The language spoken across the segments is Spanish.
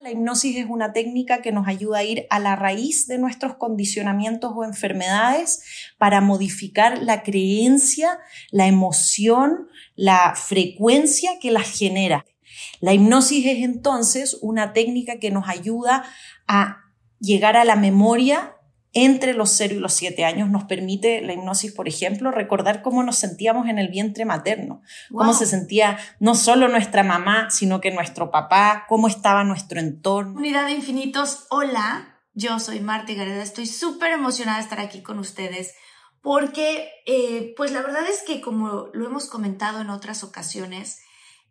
La hipnosis es una técnica que nos ayuda a ir a la raíz de nuestros condicionamientos o enfermedades para modificar la creencia, la emoción, la frecuencia que las genera. La hipnosis es entonces una técnica que nos ayuda a llegar a la memoria entre los 0 y los 7 años. Nos permite la hipnosis, por ejemplo, recordar cómo nos sentíamos en el vientre materno, cómo se sentía no solo nuestra mamá, sino que nuestro papá, cómo estaba nuestro entorno. Unidad de Infinitos, hola, yo soy Marta Gareda, estoy súper emocionada de estar aquí con ustedes porque, eh, pues la verdad es que como lo hemos comentado en otras ocasiones,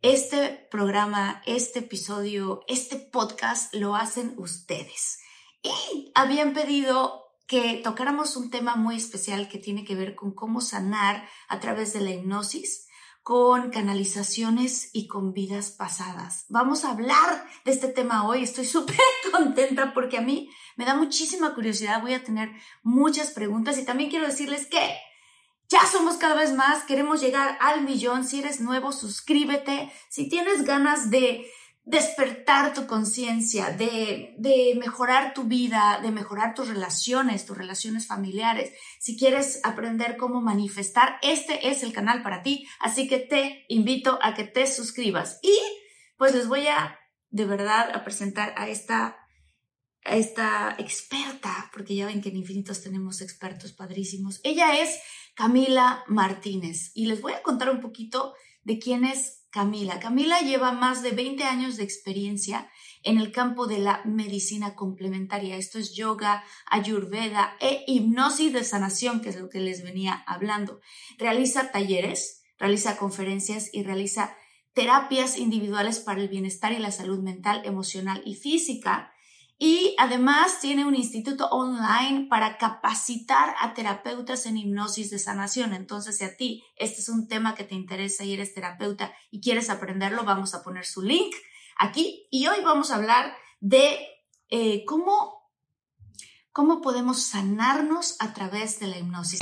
este programa, este episodio, este podcast lo hacen ustedes. Y habían pedido que tocáramos un tema muy especial que tiene que ver con cómo sanar a través de la hipnosis con canalizaciones y con vidas pasadas. Vamos a hablar de este tema hoy. Estoy súper contenta porque a mí me da muchísima curiosidad. Voy a tener muchas preguntas y también quiero decirles que ya somos cada vez más. Queremos llegar al millón. Si eres nuevo, suscríbete. Si tienes ganas de despertar tu conciencia, de, de, mejorar tu vida, de mejorar tus relaciones, tus relaciones familiares. Si quieres aprender cómo manifestar, este es el canal para ti. Así que te invito a que te suscribas. Y pues les voy a, de verdad, a presentar a esta, a esta experta, porque ya ven que en Infinitos tenemos expertos padrísimos. Ella es Camila Martínez y les voy a contar un poquito de quién es Camila. Camila lleva más de 20 años de experiencia en el campo de la medicina complementaria. Esto es yoga, ayurveda e hipnosis de sanación, que es lo que les venía hablando. Realiza talleres, realiza conferencias y realiza terapias individuales para el bienestar y la salud mental, emocional y física. Y además tiene un instituto online para capacitar a terapeutas en hipnosis de sanación. Entonces, si a ti este es un tema que te interesa y eres terapeuta y quieres aprenderlo, vamos a poner su link aquí. Y hoy vamos a hablar de eh, cómo, cómo podemos sanarnos a través de la hipnosis.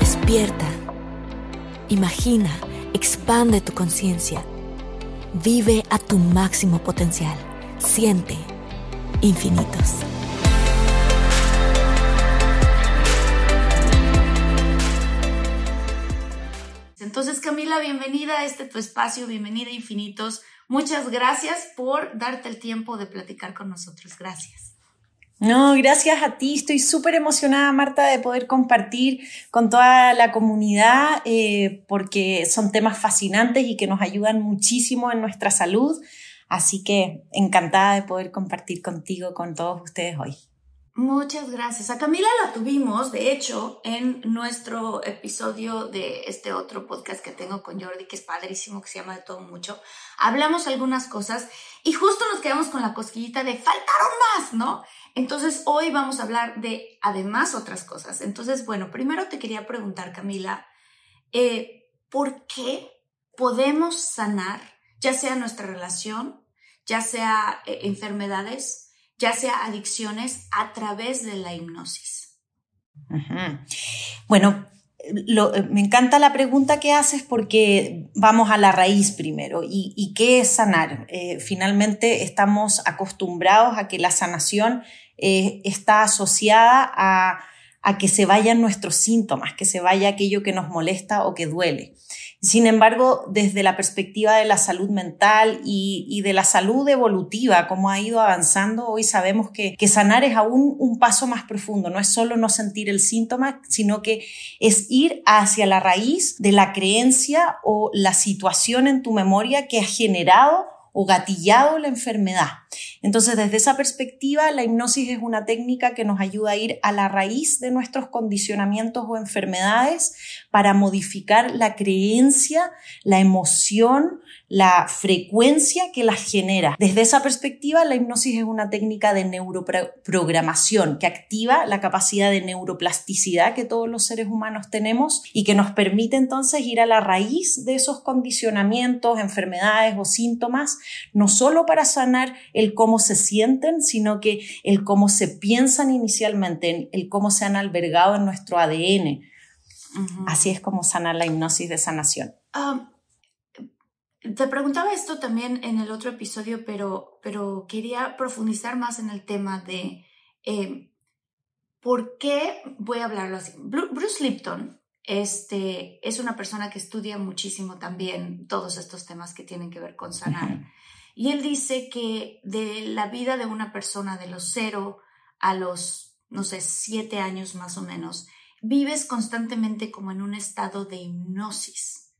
Despierta. Imagina, expande tu conciencia Vive a tu máximo potencial. Siente infinitos. Entonces, Camila, bienvenida a este tu espacio, bienvenida a Infinitos. Muchas gracias por darte el tiempo de platicar con nosotros. Gracias. No, gracias a ti. Estoy súper emocionada, Marta, de poder compartir con toda la comunidad eh, porque son temas fascinantes y que nos ayudan muchísimo en nuestra salud. Así que encantada de poder compartir contigo, con todos ustedes hoy. Muchas gracias. A Camila la tuvimos, de hecho, en nuestro episodio de este otro podcast que tengo con Jordi, que es padrísimo, que se llama De todo mucho. Hablamos algunas cosas y justo nos quedamos con la cosquillita de faltaron más, ¿no? Entonces, hoy vamos a hablar de además otras cosas. Entonces, bueno, primero te quería preguntar, Camila, eh, ¿por qué podemos sanar, ya sea nuestra relación, ya sea eh, enfermedades, ya sea adicciones, a través de la hipnosis? Bueno, me encanta la pregunta que haces porque vamos a la raíz primero. ¿Y, qué es sanar? Eh, finalmente estamos acostumbrados a que la sanación eh, está asociada a, que se vayan nuestros síntomas, que se vaya aquello que nos molesta o que duele. Sin embargo, desde la perspectiva de la salud mental y, de la salud evolutiva, como ha ido avanzando, hoy sabemos que, que sanar es aún un paso más profundo, no es solo no sentir el síntoma, sino que es ir hacia la raíz de la creencia o la situación en tu memoria que ha generado o gatillado la enfermedad. Entonces, desde esa perspectiva, la hipnosis es una técnica que nos ayuda a ir a la raíz de nuestros condicionamientos o enfermedades para modificar la creencia, la emoción, la frecuencia que las genera. Desde esa perspectiva, la hipnosis es una técnica de neuroprogramación que activa la capacidad de neuroplasticidad que todos los seres humanos tenemos y que nos permite entonces ir a la raíz de esos condicionamientos, enfermedades o síntomas, no solo para sanar el cómo se sienten, sino que el cómo se piensan inicialmente, el cómo se han albergado en nuestro ADN. Así es como sanar la hipnosis de sanación. Um, te preguntaba esto también en el otro episodio, pero, pero quería profundizar más en el tema de eh, por qué, voy a hablarlo así, Bruce Lipton este, es una persona que estudia muchísimo también todos estos temas que tienen que ver con sanar. Y él dice que de la vida de una persona de los cero a los, no sé, siete años más o menos, vives constantemente como en un estado de hipnosis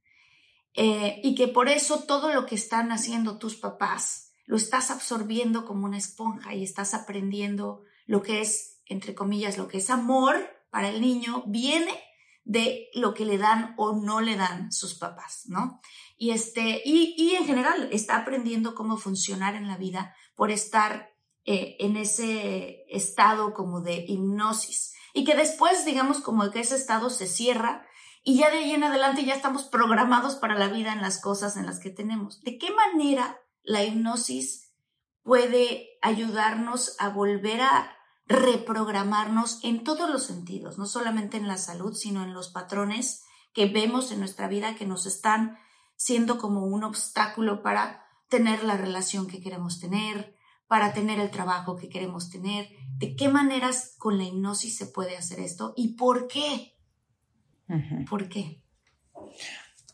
eh, y que por eso todo lo que están haciendo tus papás lo estás absorbiendo como una esponja y estás aprendiendo lo que es, entre comillas, lo que es amor para el niño, viene de lo que le dan o no le dan sus papás, ¿no? Y, este, y, y en general está aprendiendo cómo funcionar en la vida por estar eh, en ese estado como de hipnosis. Y que después, digamos, como que ese estado se cierra y ya de ahí en adelante ya estamos programados para la vida en las cosas en las que tenemos. ¿De qué manera la hipnosis puede ayudarnos a volver a reprogramarnos en todos los sentidos, no solamente en la salud, sino en los patrones que vemos en nuestra vida que nos están siendo como un obstáculo para tener la relación que queremos tener, para tener el trabajo que queremos tener. ¿De qué maneras con la hipnosis se puede hacer esto y por qué? ¿Por qué?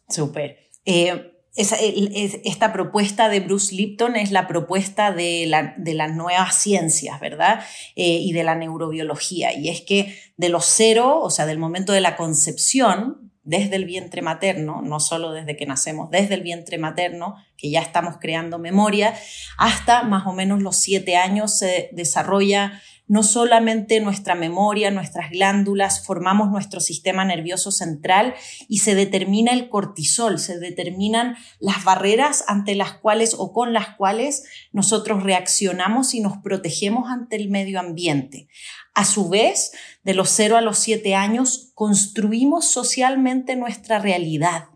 Súper. Eh, esta propuesta de Bruce Lipton es la propuesta de, las nuevas ciencias, ¿verdad? Eh, y de la neurobiología. Y es que de los cero, o sea, del momento de la concepción, desde el vientre materno, no solo desde que nacemos, desde el vientre materno, que ya estamos creando memoria, hasta más o menos los siete años se desarrolla no solamente nuestra memoria, nuestras glándulas, formamos nuestro sistema nervioso central y se determina el cortisol, se determinan las barreras ante las cuales o con las cuales nosotros reaccionamos y nos protegemos ante el medio ambiente. A su vez, de los 0 a los 7 años, construimos socialmente nuestra realidad.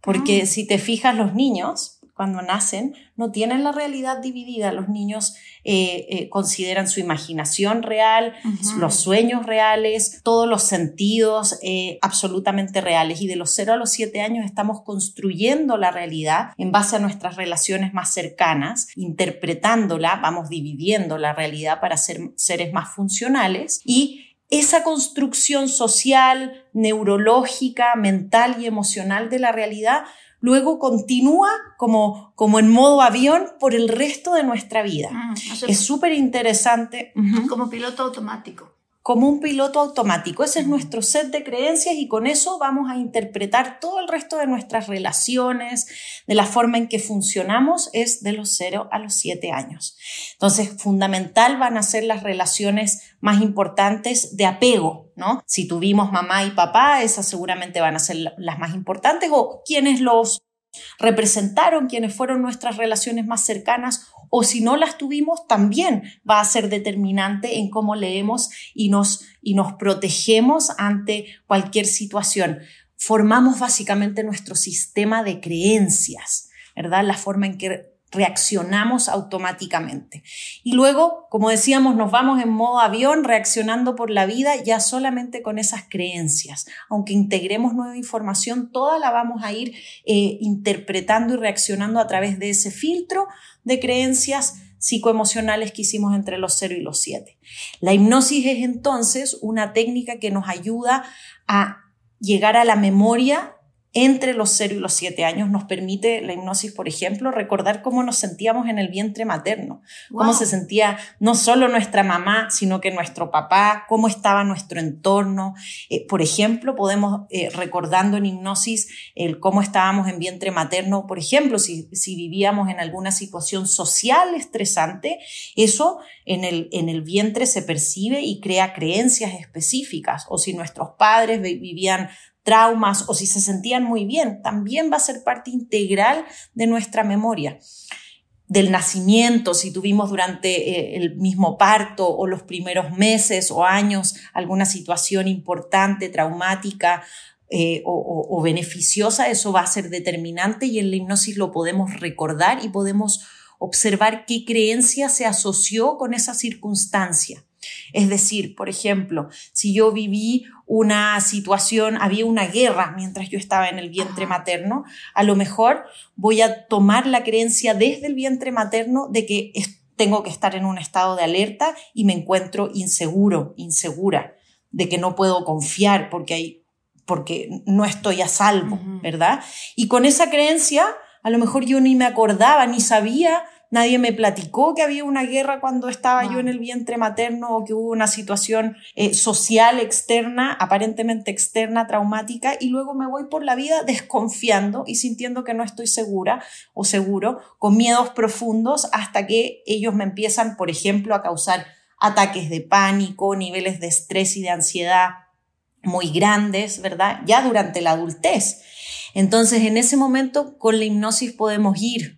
Porque ah. si te fijas, los niños, cuando nacen, no tienen la realidad dividida. Los niños eh, eh, consideran su imaginación real, los sueños reales, todos los sentidos eh, absolutamente reales. Y de los 0 a los 7 años estamos construyendo la realidad en base a nuestras relaciones más cercanas, interpretándola, vamos dividiendo la realidad para ser seres más funcionales y esa construcción social, neurológica, mental y emocional de la realidad luego continúa como, como en modo avión por el resto de nuestra vida. Mm, es súper interesante. Como piloto automático como un piloto automático. Ese es nuestro set de creencias y con eso vamos a interpretar todo el resto de nuestras relaciones, de la forma en que funcionamos, es de los 0 a los 7 años. Entonces, fundamental van a ser las relaciones más importantes de apego, ¿no? Si tuvimos mamá y papá, esas seguramente van a ser las más importantes o quienes los representaron, quienes fueron nuestras relaciones más cercanas o si no las tuvimos, también va a ser determinante en cómo leemos y nos, y nos protegemos ante cualquier situación. Formamos básicamente nuestro sistema de creencias, ¿verdad? La forma en que reaccionamos automáticamente. Y luego, como decíamos, nos vamos en modo avión reaccionando por la vida ya solamente con esas creencias. Aunque integremos nueva información, toda la vamos a ir eh, interpretando y reaccionando a través de ese filtro de creencias psicoemocionales que hicimos entre los 0 y los 7. La hipnosis es entonces una técnica que nos ayuda a llegar a la memoria entre los 0 y los 7 años nos permite la hipnosis, por ejemplo, recordar cómo nos sentíamos en el vientre materno, cómo se sentía no solo nuestra mamá, sino que nuestro papá, cómo estaba nuestro entorno. Eh, por ejemplo, podemos, eh, recordando en hipnosis, el cómo estábamos en vientre materno, por ejemplo, si, si vivíamos en alguna situación social estresante, eso en el, en el vientre se percibe y crea creencias específicas, o si nuestros padres vivían traumas o si se sentían muy bien, también va a ser parte integral de nuestra memoria del nacimiento, si tuvimos durante eh, el mismo parto o los primeros meses o años alguna situación importante, traumática eh, o, o, beneficiosa, eso va a ser determinante y en la hipnosis lo podemos recordar y podemos observar qué creencia se asoció con esa circunstancia. Es decir, por ejemplo, si yo viví una situación, había una guerra mientras yo estaba en el vientre materno, a lo mejor voy a tomar la creencia desde el vientre materno de que tengo que estar en un estado de alerta y me encuentro inseguro, insegura, de que no puedo confiar porque hay porque no estoy a salvo, ¿verdad? Y con esa creencia, a lo mejor yo ni me acordaba, ni sabía nadie me platicó que había una guerra cuando estaba yo en el vientre materno o que hubo una situación eh, social externa, aparentemente externa, traumática, y luego me voy por la vida desconfiando y sintiendo que no estoy segura o seguro, con miedos profundos, hasta que ellos me empiezan, por ejemplo, a causar ataques de pánico, niveles de estrés y de ansiedad muy grandes, ¿verdad? Ya durante la adultez. Entonces, en ese momento, con la hipnosis podemos ir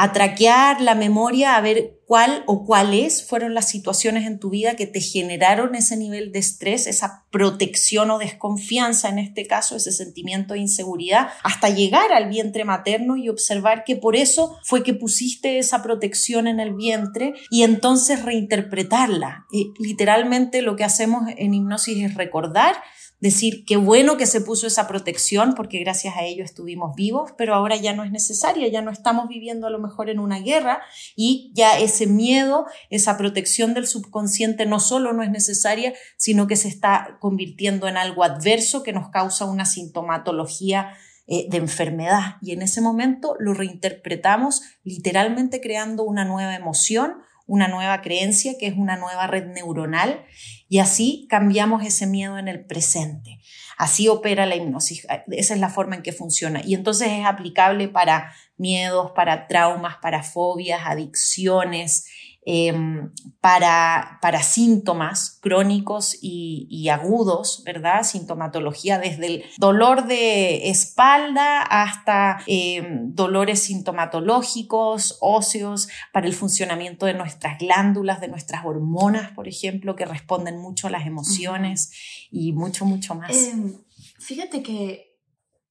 a traquear la memoria, a ver cuál o cuáles fueron las situaciones en tu vida que te generaron ese nivel de estrés, esa protección o desconfianza, en este caso, ese sentimiento de inseguridad, hasta llegar al vientre materno y observar que por eso fue que pusiste esa protección en el vientre y entonces reinterpretarla. literalmente lo que hacemos en hipnosis es recordar decir qué bueno que se puso esa protección porque gracias a ello estuvimos vivos, pero ahora ya no es necesaria, ya no estamos viviendo a lo mejor en una guerra y ya ese miedo, esa protección del subconsciente no solo no es necesaria, sino que se está convirtiendo en algo adverso que nos causa una sintomatología eh, de enfermedad. Y en ese momento lo reinterpretamos literalmente creando una nueva emoción, una nueva creencia que es una nueva red neuronal y así cambiamos ese miedo en el presente. Así opera la hipnosis. Esa es la forma en que funciona. Y entonces es aplicable para miedos, para traumas, para fobias, adicciones, Em, para, para, síntomas crónicos y, agudos, ¿verdad? Sintomatología desde el dolor de espalda hasta em, dolores sintomatológicos, óseos, para el funcionamiento de nuestras glándulas, de nuestras hormonas, por ejemplo, que responden mucho a las emociones y mucho, mucho más. Em, fíjate que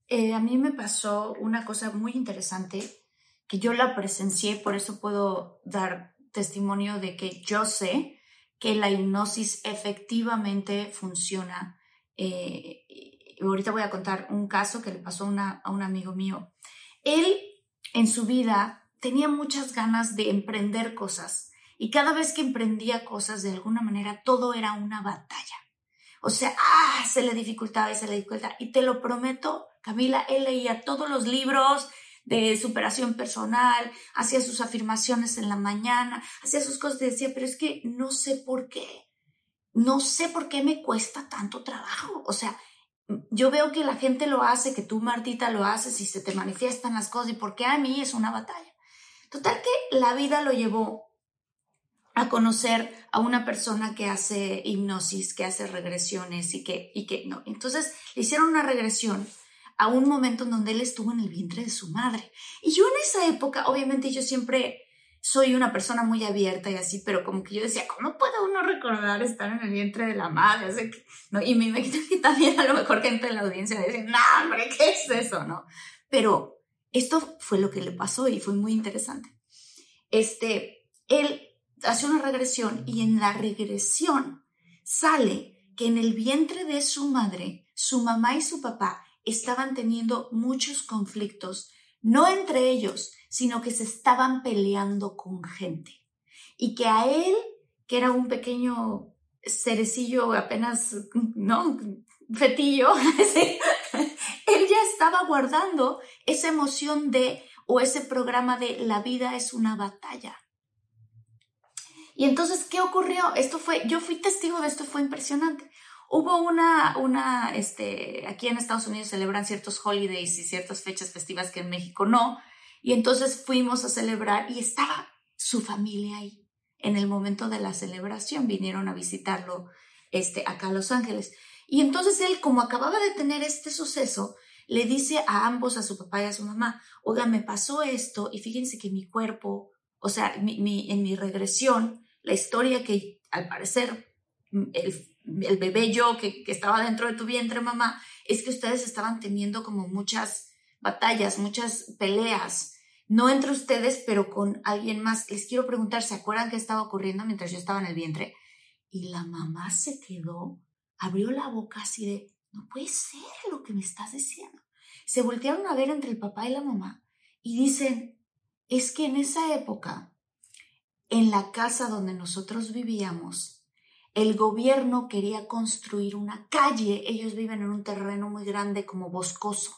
eh, a mí me pasó una cosa muy interesante que yo la presencié, por eso puedo dar testimonio de que yo sé que la hipnosis efectivamente funciona. Eh, ahorita voy a contar un caso que le pasó a un amigo mío. Él en su vida tenía muchas ganas de emprender cosas y cada vez que emprendía cosas de alguna manera todo era una batalla. O sea, ah, se le dificultaba y se le dificultaba. Y te lo prometo, Camila, él leía todos los libros, de superación personal, hacía sus afirmaciones en la mañana, hacía sus cosas y decía, pero es que no sé por qué, no sé por qué me cuesta tanto trabajo. O sea, yo veo que la gente lo hace, que tú, Martita, lo haces y se te manifiestan las cosas y por qué a mí es una batalla. Total que la vida lo llevó a conocer a una persona que hace hipnosis, que hace regresiones y que, y que no. Entonces le hicieron una regresión a un momento en donde él estuvo en el vientre de su madre. Y yo en esa época, obviamente yo siempre soy una persona muy abierta y así, pero como que yo decía, ¿cómo puede uno recordar estar en el vientre de la madre? ¿no? Y me imagino que también a lo mejor gente en la audiencia dice, no, hombre, ¿qué es eso? ¿no? Pero esto fue lo que le pasó y fue muy interesante. Este, él hace una regresión y en la regresión sale que en el vientre de su madre, su mamá y su papá estaban teniendo muchos conflictos, no entre ellos, sino que se estaban peleando con gente. Y que a él, que era un pequeño cerecillo apenas, ¿no? Fetillo, él ya estaba guardando esa emoción de o ese programa de la vida es una batalla. Y entonces, ¿qué ocurrió? Esto fue, yo fui testigo de esto, fue impresionante. Hubo una, una, este, aquí en Estados Unidos celebran ciertos holidays y ciertas fechas festivas que en México no. Y entonces fuimos a celebrar y estaba su familia ahí. En el momento de la celebración vinieron a visitarlo, este, acá a Los Ángeles. Y entonces él, como acababa de tener este suceso, le dice a ambos, a su papá y a su mamá, oiga, me pasó esto y fíjense que mi cuerpo, o sea, en mi regresión, la historia que al parecer mm, el, bebé yo que, estaba dentro de tu vientre, mamá, es que ustedes estaban teniendo como muchas batallas, muchas peleas, no entre ustedes, pero con alguien más. Les quiero preguntar, ¿se acuerdan qué estaba ocurriendo mientras yo estaba en el vientre? Y la mamá se quedó, abrió la boca así de, no puede ser lo que me estás diciendo. Se voltearon a ver entre el papá y la mamá y dicen, es que en esa época en la casa donde nosotros vivíamos, el gobierno quería construir una calle, ellos viven en un terreno muy grande como boscoso,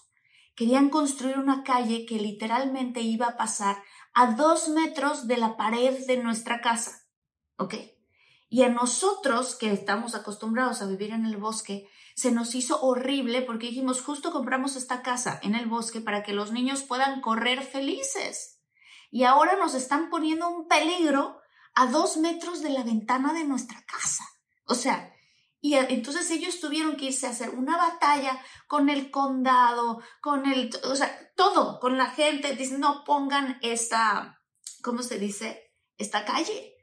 querían construir una calle que literalmente iba a pasar a dos metros de la pared de nuestra casa. ¿Ok? Y a nosotros, que estamos acostumbrados a vivir en el bosque, se nos hizo horrible porque dijimos, justo compramos esta casa en el bosque para que los niños puedan correr felices y ahora nos están poniendo un peligro a dos metros de la ventana de nuestra casa. O sea, y entonces ellos tuvieron que irse a hacer una batalla con el condado, con el, o sea, todo, con la gente. Dicen, no pongan esta, ¿cómo se dice? Esta calle.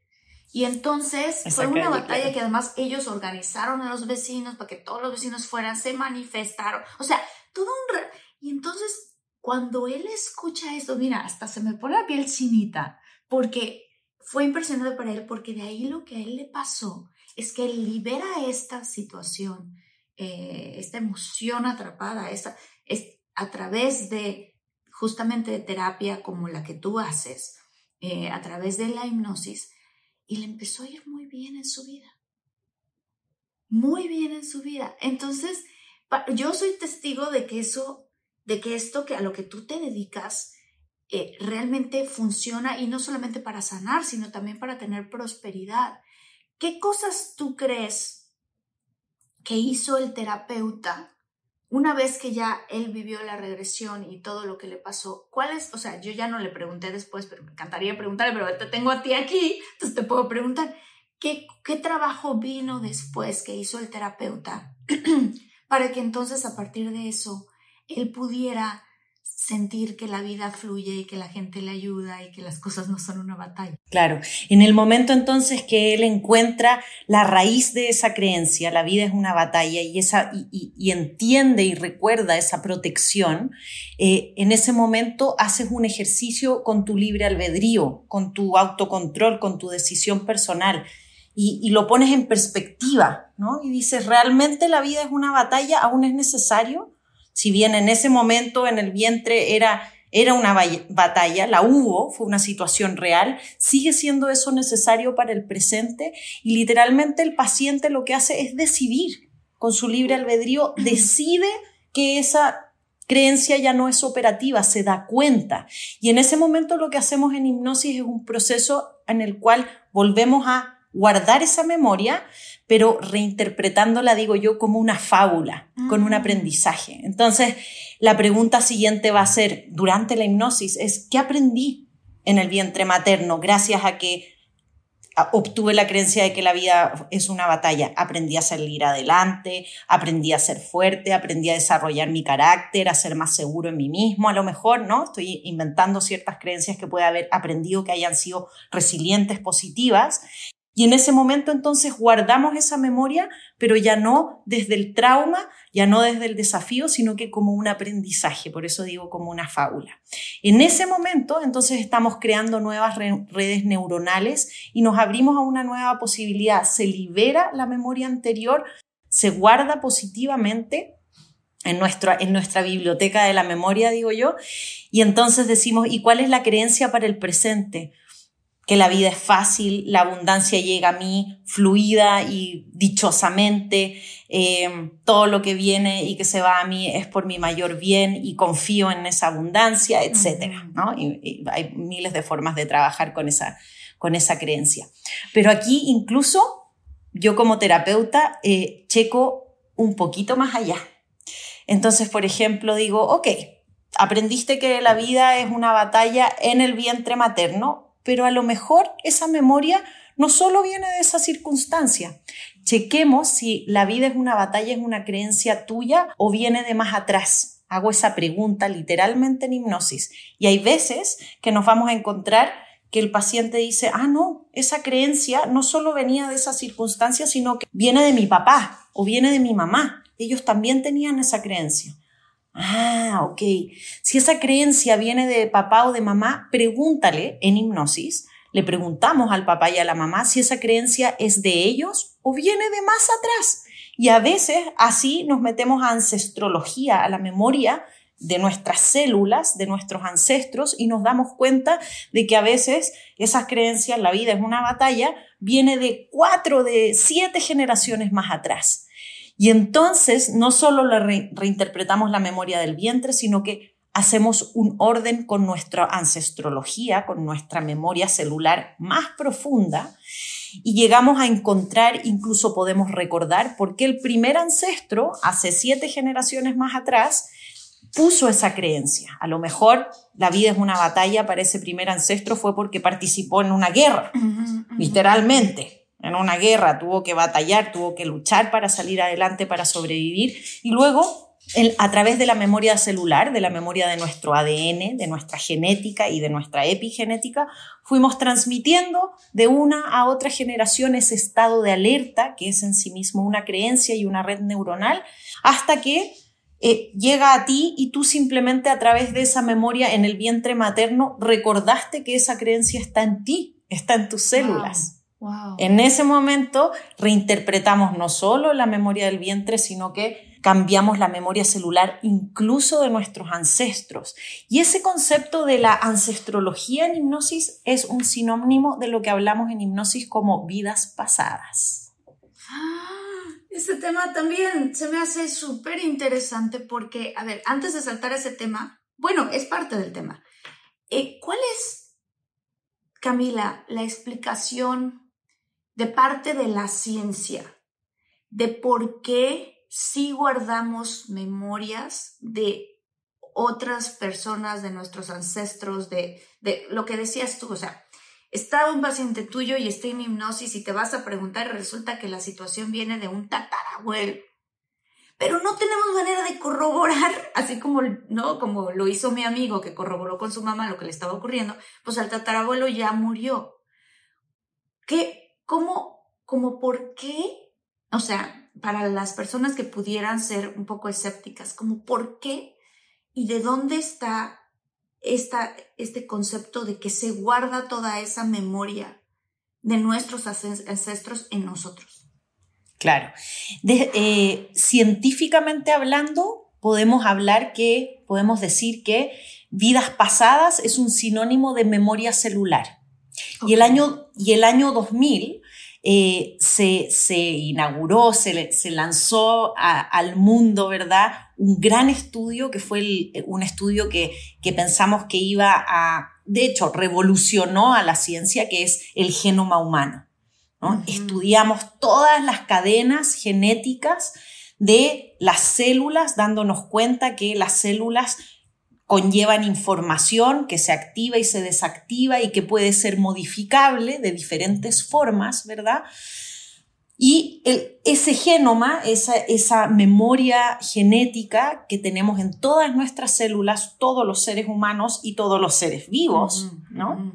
Y entonces fue una batalla que además ellos organizaron a los vecinos para que todos los vecinos fueran, se manifestaron. O sea, todo un... Y entonces cuando él escucha esto, mira, hasta se me pone la piel chinita, porque fue impresionante para él, porque de ahí lo que a él le pasó es que libera esta situación, eh, esta emoción atrapada, esta, es, a través de justamente de terapia como la que tú haces, eh, a través de la hipnosis, y le empezó a ir muy bien en su vida. Muy bien en su vida. Entonces, yo soy testigo de que eso de que esto que a lo que tú te dedicas eh, realmente funciona y no solamente para sanar, sino también para tener prosperidad. ¿Qué cosas tú crees que hizo el terapeuta una vez que ya él vivió la regresión y todo lo que le pasó? ¿Cuáles? O sea, yo ya no le pregunté después, pero me encantaría preguntarle, pero te tengo a ti aquí, entonces te puedo preguntar, ¿qué, qué trabajo vino después que hizo el terapeuta para que entonces a partir de eso él pudiera sentir que la vida fluye y que la gente le ayuda y que las cosas no son una batalla. Claro, en el momento entonces que él encuentra la raíz de esa creencia, la vida es una batalla y, esa, y, entiende y recuerda esa protección, eh, en ese momento haces un ejercicio con tu libre albedrío, con tu autocontrol, con tu decisión personal. Y, y lo pones en perspectiva, ¿no? Y dices, ¿realmente la vida es una batalla? ¿Aún es necesario? Si bien en ese momento en el vientre era, era una batalla, la hubo, fue una situación real, sigue siendo eso necesario para el presente y literalmente el paciente lo que hace es decidir con su libre albedrío, decide que esa creencia ya no es operativa, se da cuenta. Y en ese momento lo que hacemos en hipnosis es un proceso en el cual volvemos a guardar esa memoria, pero reinterpretándola, digo yo, como una fábula, con un ah. aprendizaje. Entonces, la pregunta siguiente va a ser, durante la hipnosis, es, ¿qué aprendí en el vientre materno gracias a que obtuve la creencia de que la vida es una batalla. Aprendí a salir adelante, aprendí a ser fuerte, aprendí a desarrollar mi carácter, a ser más seguro en mí mismo, a lo mejor, ¿no? Estoy inventando ciertas creencias que puede haber aprendido que hayan sido resilientes, positivas, y en ese momento entonces guardamos esa memoria, pero ya no desde el trauma, ya no desde el desafío, sino que como un aprendizaje, por eso digo como una fábula. En ese momento entonces estamos creando nuevas redes neuronales y nos abrimos a una nueva posibilidad. Se libera la memoria anterior, se guarda positivamente en nuestra, en nuestra biblioteca de la memoria, digo yo, y entonces decimos, ¿y cuál es la creencia para el presente? Que la vida es fácil, la abundancia llega a mí fluida y dichosamente, eh, todo lo que viene y que se va a mí es por mi mayor bien y confío en esa abundancia, etc. ¿no? Y, hay miles de formas de trabajar con esa, con esa creencia. Pero aquí incluso yo como terapeuta eh, checo un poquito más allá. Entonces, por ejemplo, digo, ok, aprendiste que la vida es una batalla en el vientre materno, pero a lo mejor esa memoria no solo viene de esa circunstancia. Chequemos si la vida es una batalla, es una creencia tuya o viene de más atrás. Hago esa pregunta literalmente en hipnosis. Y hay veces que nos vamos a encontrar que el paciente dice, ah, no, esa creencia no solo venía de esa circunstancia, sino que viene de mi papá o viene de mi mamá. Ellos también tenían esa creencia. Ah, ok. Si esa creencia viene de papá o de mamá, pregúntale en hipnosis. Le preguntamos al papá y a la mamá si esa creencia es de ellos o viene de más atrás. Y a veces así nos metemos a ancestrología, a la memoria de nuestras células, de nuestros ancestros, y nos damos cuenta de que a veces esas creencias, la vida es una batalla, viene de cuatro, de siete generaciones más atrás. Y entonces no solo reinterpretamos la memoria del vientre, sino que hacemos un orden con nuestra ancestrología, con nuestra memoria celular más profunda y llegamos a encontrar, incluso podemos recordar, por qué el primer ancestro, hace siete generaciones más atrás, puso esa creencia. A lo mejor la vida es una batalla para ese primer ancestro fue porque participó en una guerra, literalmente en una guerra, tuvo que batallar, tuvo que luchar para salir adelante, para sobrevivir. Y luego, a través de la memoria celular, de la memoria de nuestro ADN, de nuestra genética y de nuestra epigenética, fuimos transmitiendo de una a otra generación ese estado de alerta, que es en sí mismo una creencia y una red neuronal, hasta que eh, llega a ti y tú simplemente a través de esa memoria en el vientre materno recordaste que esa creencia está en ti, está en tus células. En ese momento reinterpretamos no solo la memoria del vientre, sino que cambiamos la memoria celular incluso de nuestros ancestros. Y ese concepto de la ancestrología en hipnosis es un sinónimo de lo que hablamos en hipnosis como vidas pasadas. Ah, ese tema también se me hace súper interesante porque, a ver, antes de saltar a ese tema, bueno, es parte del tema. Eh, ¿Cuál es, Camila, la explicación de parte de la ciencia, de por qué sí guardamos memorias de otras personas, de nuestros ancestros, de, de lo que decías tú, o sea, está un paciente tuyo y está en hipnosis y te vas a preguntar resulta que la situación viene de un tatarabuelo. Pero no tenemos manera de corroborar, así como, ¿no? como lo hizo mi amigo que corroboró con su mamá lo que le estaba ocurriendo, pues el tatarabuelo ya murió. ¿Qué, ¿Cómo, como por qué? O sea, para las personas que pudieran ser un poco escépticas, como por qué y de dónde está esta, este concepto de que se guarda toda esa memoria de nuestros ancestros en nosotros. Claro. Eh, científicamente hablando, podemos hablar que, podemos decir que vidas pasadas es un sinónimo de memoria celular. Y, el año, y el año 2000 eh, se, se, inauguró, se, se lanzó al mundo, ¿verdad? Un gran estudio que fue un estudio que, que pensamos que iba a, de hecho, revolucionó a la ciencia, que es el genoma humano. ¿no? Estudiamos todas las cadenas genéticas de las células, dándonos cuenta que las células conllevan información que se activa y se desactiva y que puede ser modificable de diferentes formas, ¿verdad? Y ese genoma, esa, esa memoria genética que tenemos en todas nuestras células, todos los seres humanos y todos los seres vivos, ¿no?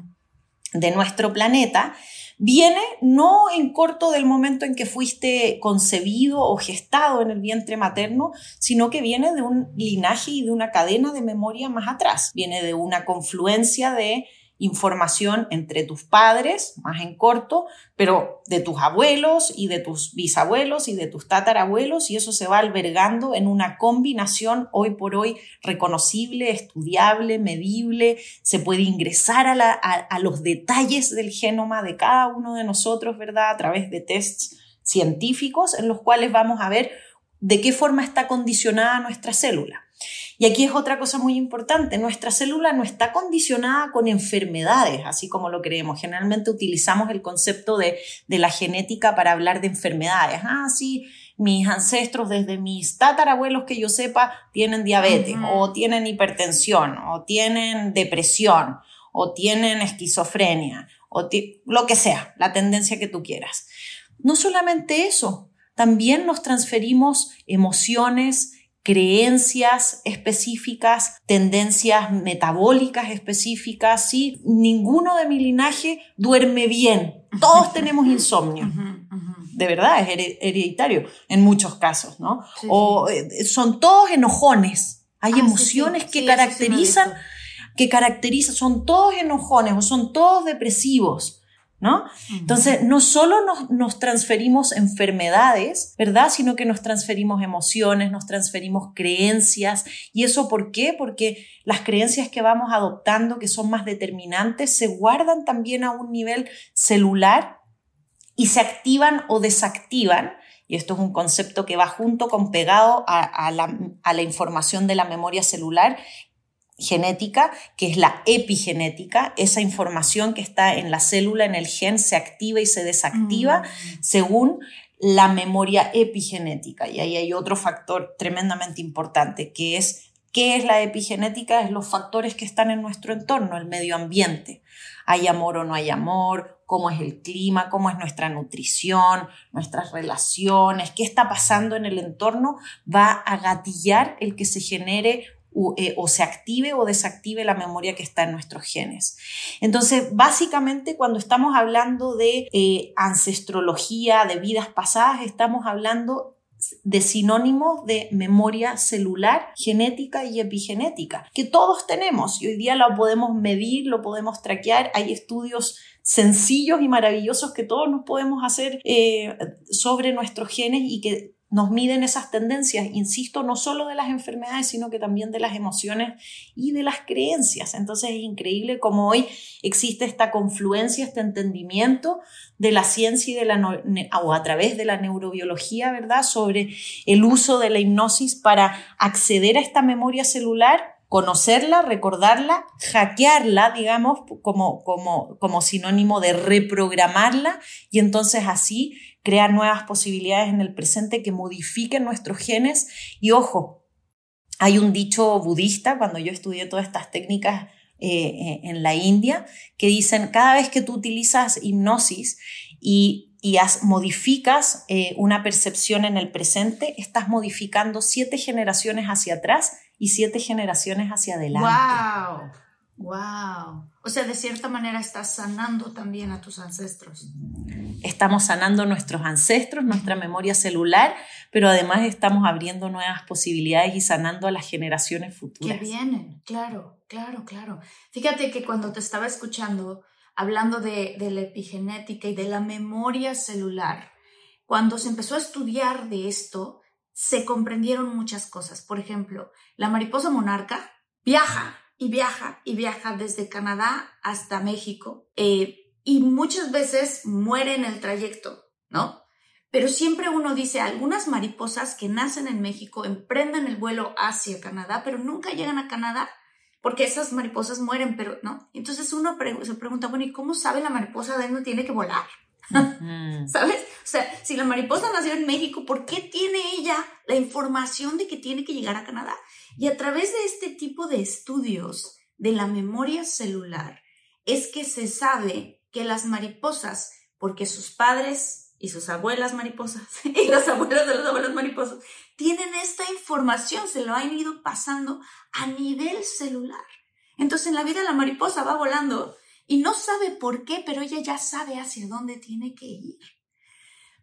De nuestro planeta, viene no en corto del momento en que fuiste concebido o gestado en el vientre materno, sino que viene de un linaje y de una cadena de memoria más atrás. Viene de una confluencia de información entre tus padres, más en corto, pero de tus abuelos y de tus bisabuelos y de tus tatarabuelos, y eso se va albergando en una combinación hoy por hoy reconocible, estudiable, medible, se puede ingresar a, los detalles del genoma de cada uno de nosotros, ¿verdad? A través de tests científicos en los cuales vamos a ver de qué forma está condicionada nuestra célula. Y aquí es otra cosa muy importante, nuestra célula no está condicionada con enfermedades, así como lo creemos. Generalmente utilizamos el concepto de, la genética para hablar de enfermedades. Ah, sí, mis ancestros, desde mis tatarabuelos que yo sepa, tienen diabetes o tienen hipertensión o tienen depresión o tienen esquizofrenia o lo que sea, la tendencia que tú quieras. No solamente eso, también nos transferimos emociones, creencias específicas, tendencias metabólicas específicas, ¿sí? Ninguno de mi linaje duerme bien. Todos tenemos insomnio. De verdad, es hereditario en muchos casos, ¿no? o eh, son todos enojones. Hay ah, emociones que caracterizan, que caracterizan, son todos enojones o son todos depresivos. ¿No? Entonces, no solo nos, transferimos enfermedades, ¿verdad? Sino que nos transferimos emociones, nos transferimos creencias. ¿Y eso por qué? Porque las creencias que vamos adoptando, que son más determinantes, se guardan también a un nivel celular y se activan o desactivan. Y esto es un concepto que va junto con pegado a, la, a la información de la memoria celular genética, que es la epigenética, esa información que está en la célula, en el gen, se activa y se desactiva mm. según la memoria epigenética. Y ahí hay otro factor tremendamente importante, que es ¿Qué es la epigenética? Es los factores que están en nuestro entorno, el medio ambiente. ¿Hay amor o no hay amor? ¿Cómo es el clima? ¿Cómo es nuestra nutrición? ¿Nuestras relaciones? ¿Qué está pasando en el entorno? Va a gatillar el que se genere eh, o, se active o desactive la memoria que está en nuestros genes. Entonces, básicamente, cuando estamos hablando de eh, ancestrología, de vidas pasadas, estamos hablando de sinónimos de memoria celular, genética y epigenética, que todos tenemos y hoy día lo podemos medir, lo podemos traquear, hay estudios sencillos y maravillosos que todos nos podemos hacer eh, sobre nuestros genes y que nos miden esas tendencias, insisto, no solo de las enfermedades, sino que también de las emociones y de las creencias. Entonces es increíble cómo hoy existe esta confluencia, este entendimiento de la ciencia y de la o a través de la neurobiología, ¿verdad? Sobre el uso de la hipnosis para acceder a esta memoria celular conocerla, recordarla, hackearla, digamos, como, como, como sinónimo de reprogramarla y entonces así crear nuevas posibilidades en el presente que modifiquen nuestros genes. Y ojo, hay un dicho budista, cuando yo estudié todas estas técnicas eh, eh, en la India, que dicen, cada vez que tú utilizas hipnosis y, y modificas eh, una percepción en el presente, estás modificando siete generaciones hacia atrás y siete generaciones hacia adelante. ¡Wow! ¡Wow! O sea, de cierta manera estás sanando también a tus ancestros. Estamos sanando nuestros ancestros, nuestra memoria celular, pero además estamos abriendo nuevas posibilidades y sanando a las generaciones futuras. Que vienen, claro, claro, claro. Fíjate que cuando te estaba escuchando, hablando de, de la epigenética y de la memoria celular, cuando se empezó a estudiar de esto, se comprendieron muchas cosas. Por ejemplo, la mariposa monarca viaja y viaja y viaja desde Canadá hasta México eh, y muchas veces muere en el trayecto, ¿no? Pero siempre uno dice, algunas mariposas que nacen en México emprenden el vuelo hacia Canadá, pero nunca llegan a Canadá porque esas mariposas mueren, pero no. Entonces uno se pregunta, bueno, ¿y cómo sabe la mariposa de dónde tiene que volar? ¿Sabes? O sea, si la mariposa nació en México, ¿por qué tiene ella la información de que tiene que llegar a Canadá? Y a través de este tipo de estudios de la memoria celular, es que se sabe que las mariposas, porque sus padres y sus abuelas mariposas y las abuelas de los abuelos mariposas tienen esta información, se lo han ido pasando a nivel celular. Entonces en la vida la mariposa va volando y no sabe por qué, pero ella ya sabe hacia dónde tiene que ir.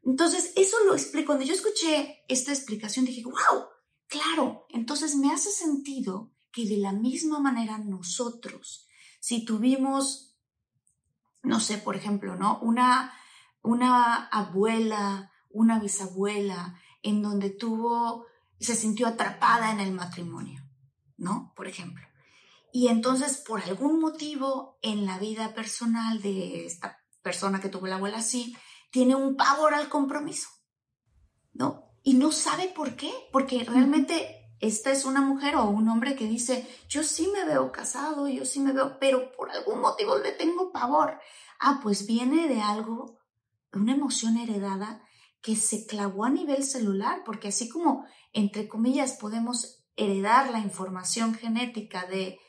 Entonces, eso lo explico. Cuando yo escuché esta explicación, dije, wow, claro, entonces me hace sentido que de la misma manera nosotros, si tuvimos no sé, por ejemplo, ¿no? Una, una abuela, una bisabuela, en donde tuvo, se sintió atrapada en el matrimonio, ¿no? Por ejemplo. Y entonces, por algún motivo en la vida personal de esta persona que tuvo la abuela así, tiene un pavor al compromiso, ¿no? Y no sabe por qué, porque realmente esta es una mujer o un hombre que dice, yo sí me veo casado, yo sí me veo, pero por algún motivo le tengo pavor. Ah, pues viene de algo, de una emoción heredada que se clavó a nivel celular, porque así como, entre comillas, podemos heredar la información genética de,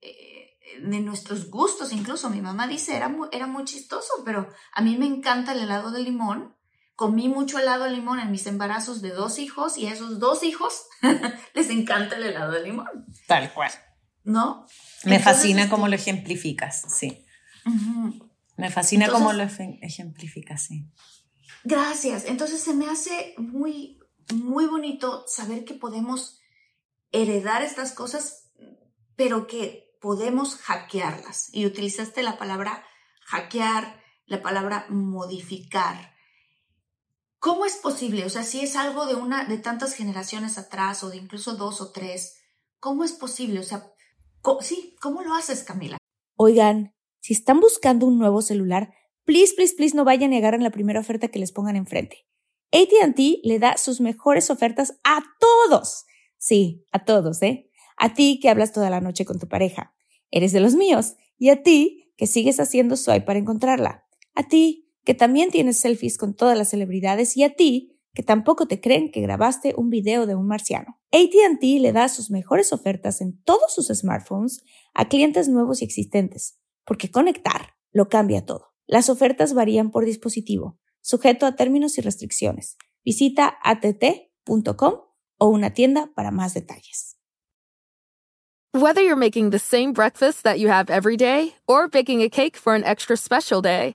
eh, de nuestros gustos, incluso mi mamá dice, era muy, era muy chistoso, pero a mí me encanta el helado de limón comí mucho helado de limón en mis embarazos de dos hijos y a esos dos hijos les encanta el helado de limón. Tal cual. ¿No? Me fascina cómo lo ejemplificas, sí. Me fascina cómo lo ejemplificas, sí. Gracias. Entonces se me hace muy, muy bonito saber que podemos heredar estas cosas, pero que podemos hackearlas. Y utilizaste la palabra hackear, la palabra modificar. ¿Cómo es posible? O sea, si es algo de una, de tantas generaciones atrás o de incluso dos o tres, ¿cómo es posible? O sea, sí, ¿cómo lo haces, Camila? Oigan, si están buscando un nuevo celular, please, please, please no vayan a negar en la primera oferta que les pongan enfrente. ATT le da sus mejores ofertas a todos. Sí, a todos, ¿eh? A ti que hablas toda la noche con tu pareja. Eres de los míos. Y a ti que sigues haciendo swipe para encontrarla. A ti que también tienes selfies con todas las celebridades y a ti, que tampoco te creen que grabaste un video de un marciano. ATT le da sus mejores ofertas en todos sus smartphones a clientes nuevos y existentes, porque conectar lo cambia todo. Las ofertas varían por dispositivo, sujeto a términos y restricciones. Visita att.com o una tienda para más detalles. Whether you're making the same breakfast that you have every day or baking a cake for an extra special day,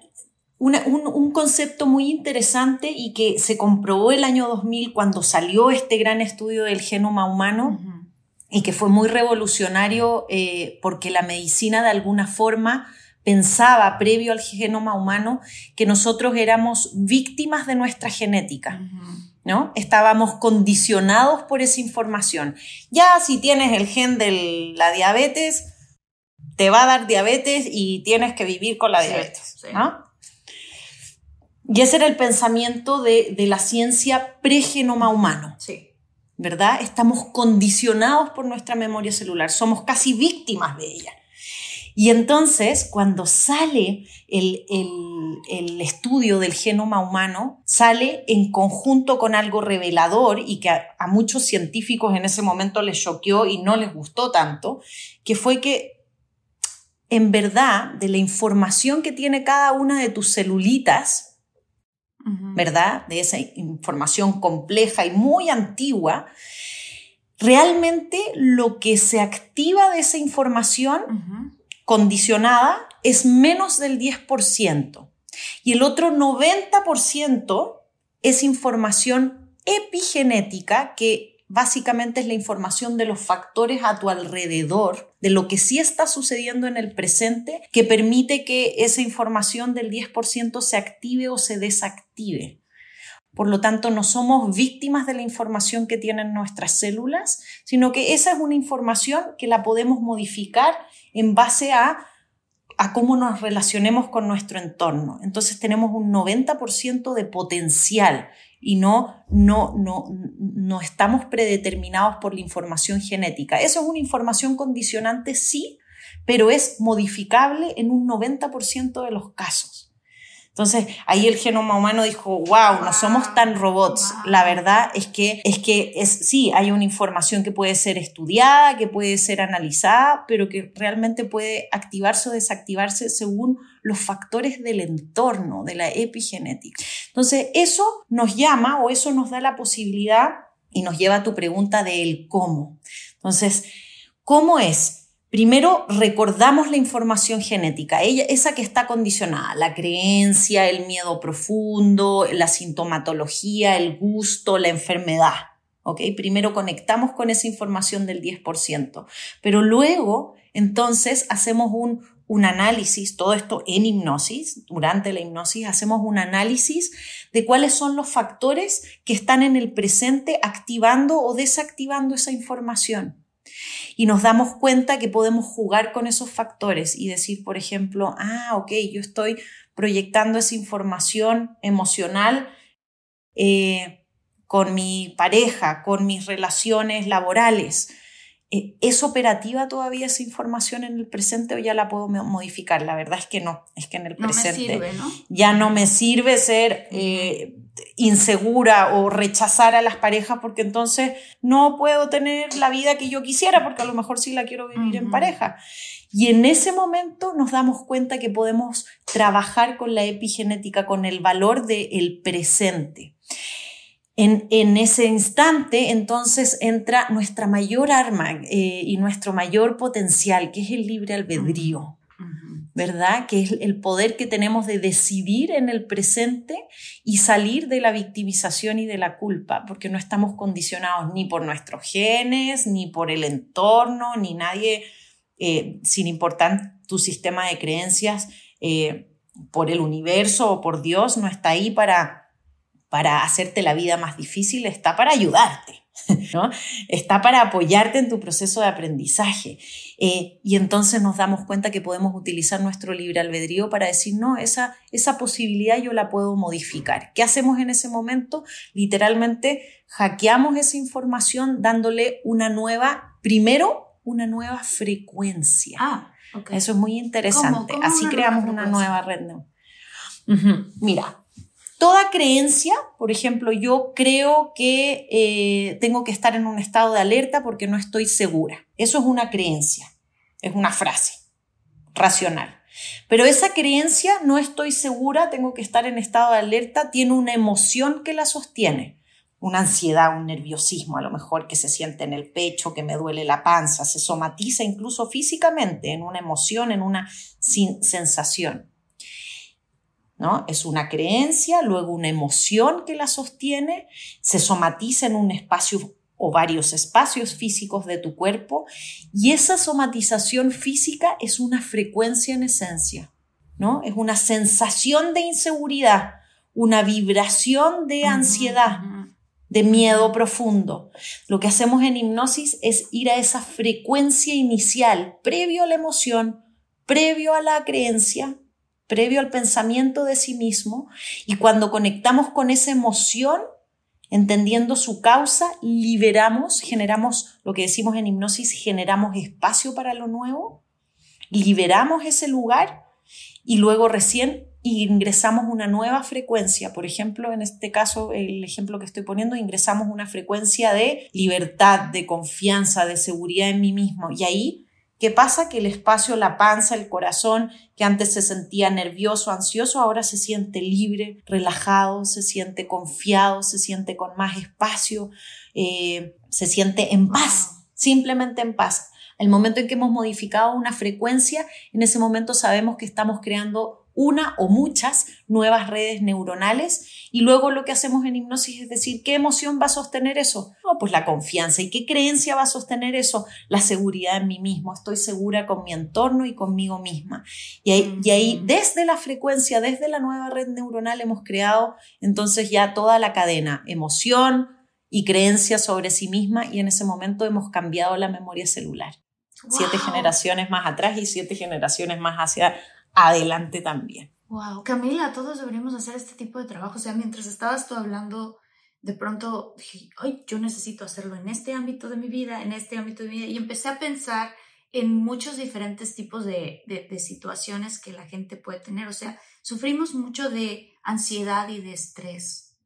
un, concepto muy interesante y que se comprobó el año 2000 cuando salió este gran estudio del genoma humano y que fue muy revolucionario eh, porque la medicina de alguna forma pensaba previo al genoma humano que nosotros éramos víctimas de nuestra genética. ¿No? Estábamos condicionados por esa información. Ya si tienes el gen de la diabetes, te va a dar diabetes y tienes que vivir con la diabetes. ¿no? Y ese era el pensamiento de, la ciencia pregenoma humano. Sí. ¿Verdad? Estamos condicionados por nuestra memoria celular, somos casi víctimas de ella. Y entonces, cuando sale el, estudio del genoma humano, sale en conjunto con algo revelador y que a, a, muchos científicos en ese momento les choqueó y no les gustó tanto, que fue que en verdad de la información que tiene cada una de tus celulitas, ¿verdad? De esa información compleja y muy antigua, realmente lo que se activa de esa información condicionada es menos del 10%. Y el otro 90% es información epigenética que básicamente es la información de los factores a tu alrededor, de lo que sí está sucediendo en el presente, que permite que esa información del 10% se active o se desactive. Por lo tanto, no somos víctimas de la información que tienen nuestras células, sino que esa es una información que la podemos modificar en base a, a cómo nos relacionemos con nuestro entorno. Entonces tenemos un 90% de potencial y no, no, no, no estamos predeterminados por la información genética. Eso es una información condicionante, sí, pero es modificable en un 90% de los casos. Entonces ahí el genoma humano dijo, wow, no somos tan robots. La verdad es que, es que es, sí, hay una información que puede ser estudiada, que puede ser analizada, pero que realmente puede activarse o desactivarse según los factores del entorno, de la epigenética. Entonces eso nos llama o eso nos da la posibilidad y nos lleva a tu pregunta del cómo. Entonces, ¿cómo es? Primero recordamos la información genética, ella, esa que está condicionada, la creencia, el miedo profundo, la sintomatología, el gusto, la enfermedad. ¿ok? Primero conectamos con esa información del 10%, pero luego entonces hacemos un, un análisis, todo esto en hipnosis, durante la hipnosis hacemos un análisis de cuáles son los factores que están en el presente activando o desactivando esa información y nos damos cuenta que podemos jugar con esos factores y decir, por ejemplo, ah, ok, yo estoy proyectando esa información emocional eh, con mi pareja, con mis relaciones laborales. Eh, ¿Es operativa todavía esa información en el presente o ya la puedo modificar? La verdad es que no, es que en el presente ya no me sirve ser eh, insegura o rechazar a las parejas porque entonces no puedo tener la vida que yo quisiera porque a lo mejor sí la quiero vivir en pareja. Y en ese momento nos damos cuenta que podemos trabajar con la epigenética, con el valor del presente. En, en, ese instante, entonces, entra nuestra mayor arma eh, y nuestro mayor potencial, que es el libre albedrío. ¿verdad? Que es el poder que tenemos de decidir en el presente y salir de la victimización y de la culpa, porque no estamos condicionados ni por nuestros genes, ni por el entorno, ni nadie, eh, sin importar tu sistema de creencias, eh, por el universo o por Dios, no está ahí para, para hacerte la vida más difícil, está para ayudarte. ¿no? Está para apoyarte en tu proceso de aprendizaje. Eh, y entonces nos damos cuenta que podemos utilizar nuestro libre albedrío para decir, no, esa, esa posibilidad yo la puedo modificar. ¿Qué hacemos en ese momento? Literalmente hackeamos esa información dándole una nueva, primero, una nueva frecuencia. Ah, Eso es muy interesante. Así creamos una nueva red. Mira, Toda creencia, por ejemplo, yo creo que eh, tengo que estar en un estado de alerta porque no estoy segura. Eso es una creencia, es una frase racional. Pero esa creencia, no estoy segura, tengo que estar en estado de alerta, tiene una emoción que la sostiene. Una ansiedad, un nerviosismo a lo mejor que se siente en el pecho, que me duele la panza, se somatiza incluso físicamente en una emoción, en una sensación. Es una creencia, luego una emoción que la sostiene, se somatiza en un espacio o varios espacios físicos de tu cuerpo y esa somatización física es una frecuencia en esencia, ¿no? Es una sensación de inseguridad, una vibración de ansiedad, de miedo profundo. Lo que hacemos en hipnosis es ir a esa frecuencia inicial, previo a la emoción, previo a la creencia, previo al pensamiento de sí mismo y cuando conectamos con esa emoción, entendiendo su causa, liberamos, generamos lo que decimos en hipnosis, generamos espacio para lo nuevo, liberamos ese lugar y luego recién ingresamos una nueva frecuencia. Por ejemplo, en este caso, el ejemplo que estoy poniendo, ingresamos una frecuencia de libertad, de confianza, de seguridad en mí mismo. Y ahí ¿Qué pasa? Que el espacio, la panza, el corazón, que antes se sentía nervioso, ansioso, ahora se siente libre, relajado, se siente confiado, se siente con más espacio, eh, se siente en paz, simplemente en paz. El momento en que hemos modificado una frecuencia, en ese momento sabemos que estamos creando una o muchas nuevas redes neuronales y luego lo que hacemos en hipnosis es decir, ¿qué emoción va a sostener eso? No, pues la confianza. ¿Y qué creencia va a sostener eso? La seguridad en mí mismo. Estoy segura con mi entorno y conmigo misma. Y ahí, y ahí desde la frecuencia, desde la nueva red neuronal hemos creado entonces ya toda la cadena, emoción y creencia sobre sí misma y en ese momento hemos cambiado la memoria celular. Siete generaciones más atrás y siete generaciones más hacia adelante también. Wow, Camila, todos deberíamos hacer este tipo de trabajo. O sea, mientras estabas tú hablando, de pronto dije, ay, yo necesito hacerlo en este ámbito de mi vida, en este ámbito de mi vida. Y empecé a pensar en muchos diferentes tipos de, de, situaciones que la gente puede tener. O sea, sufrimos mucho de ansiedad y de estrés,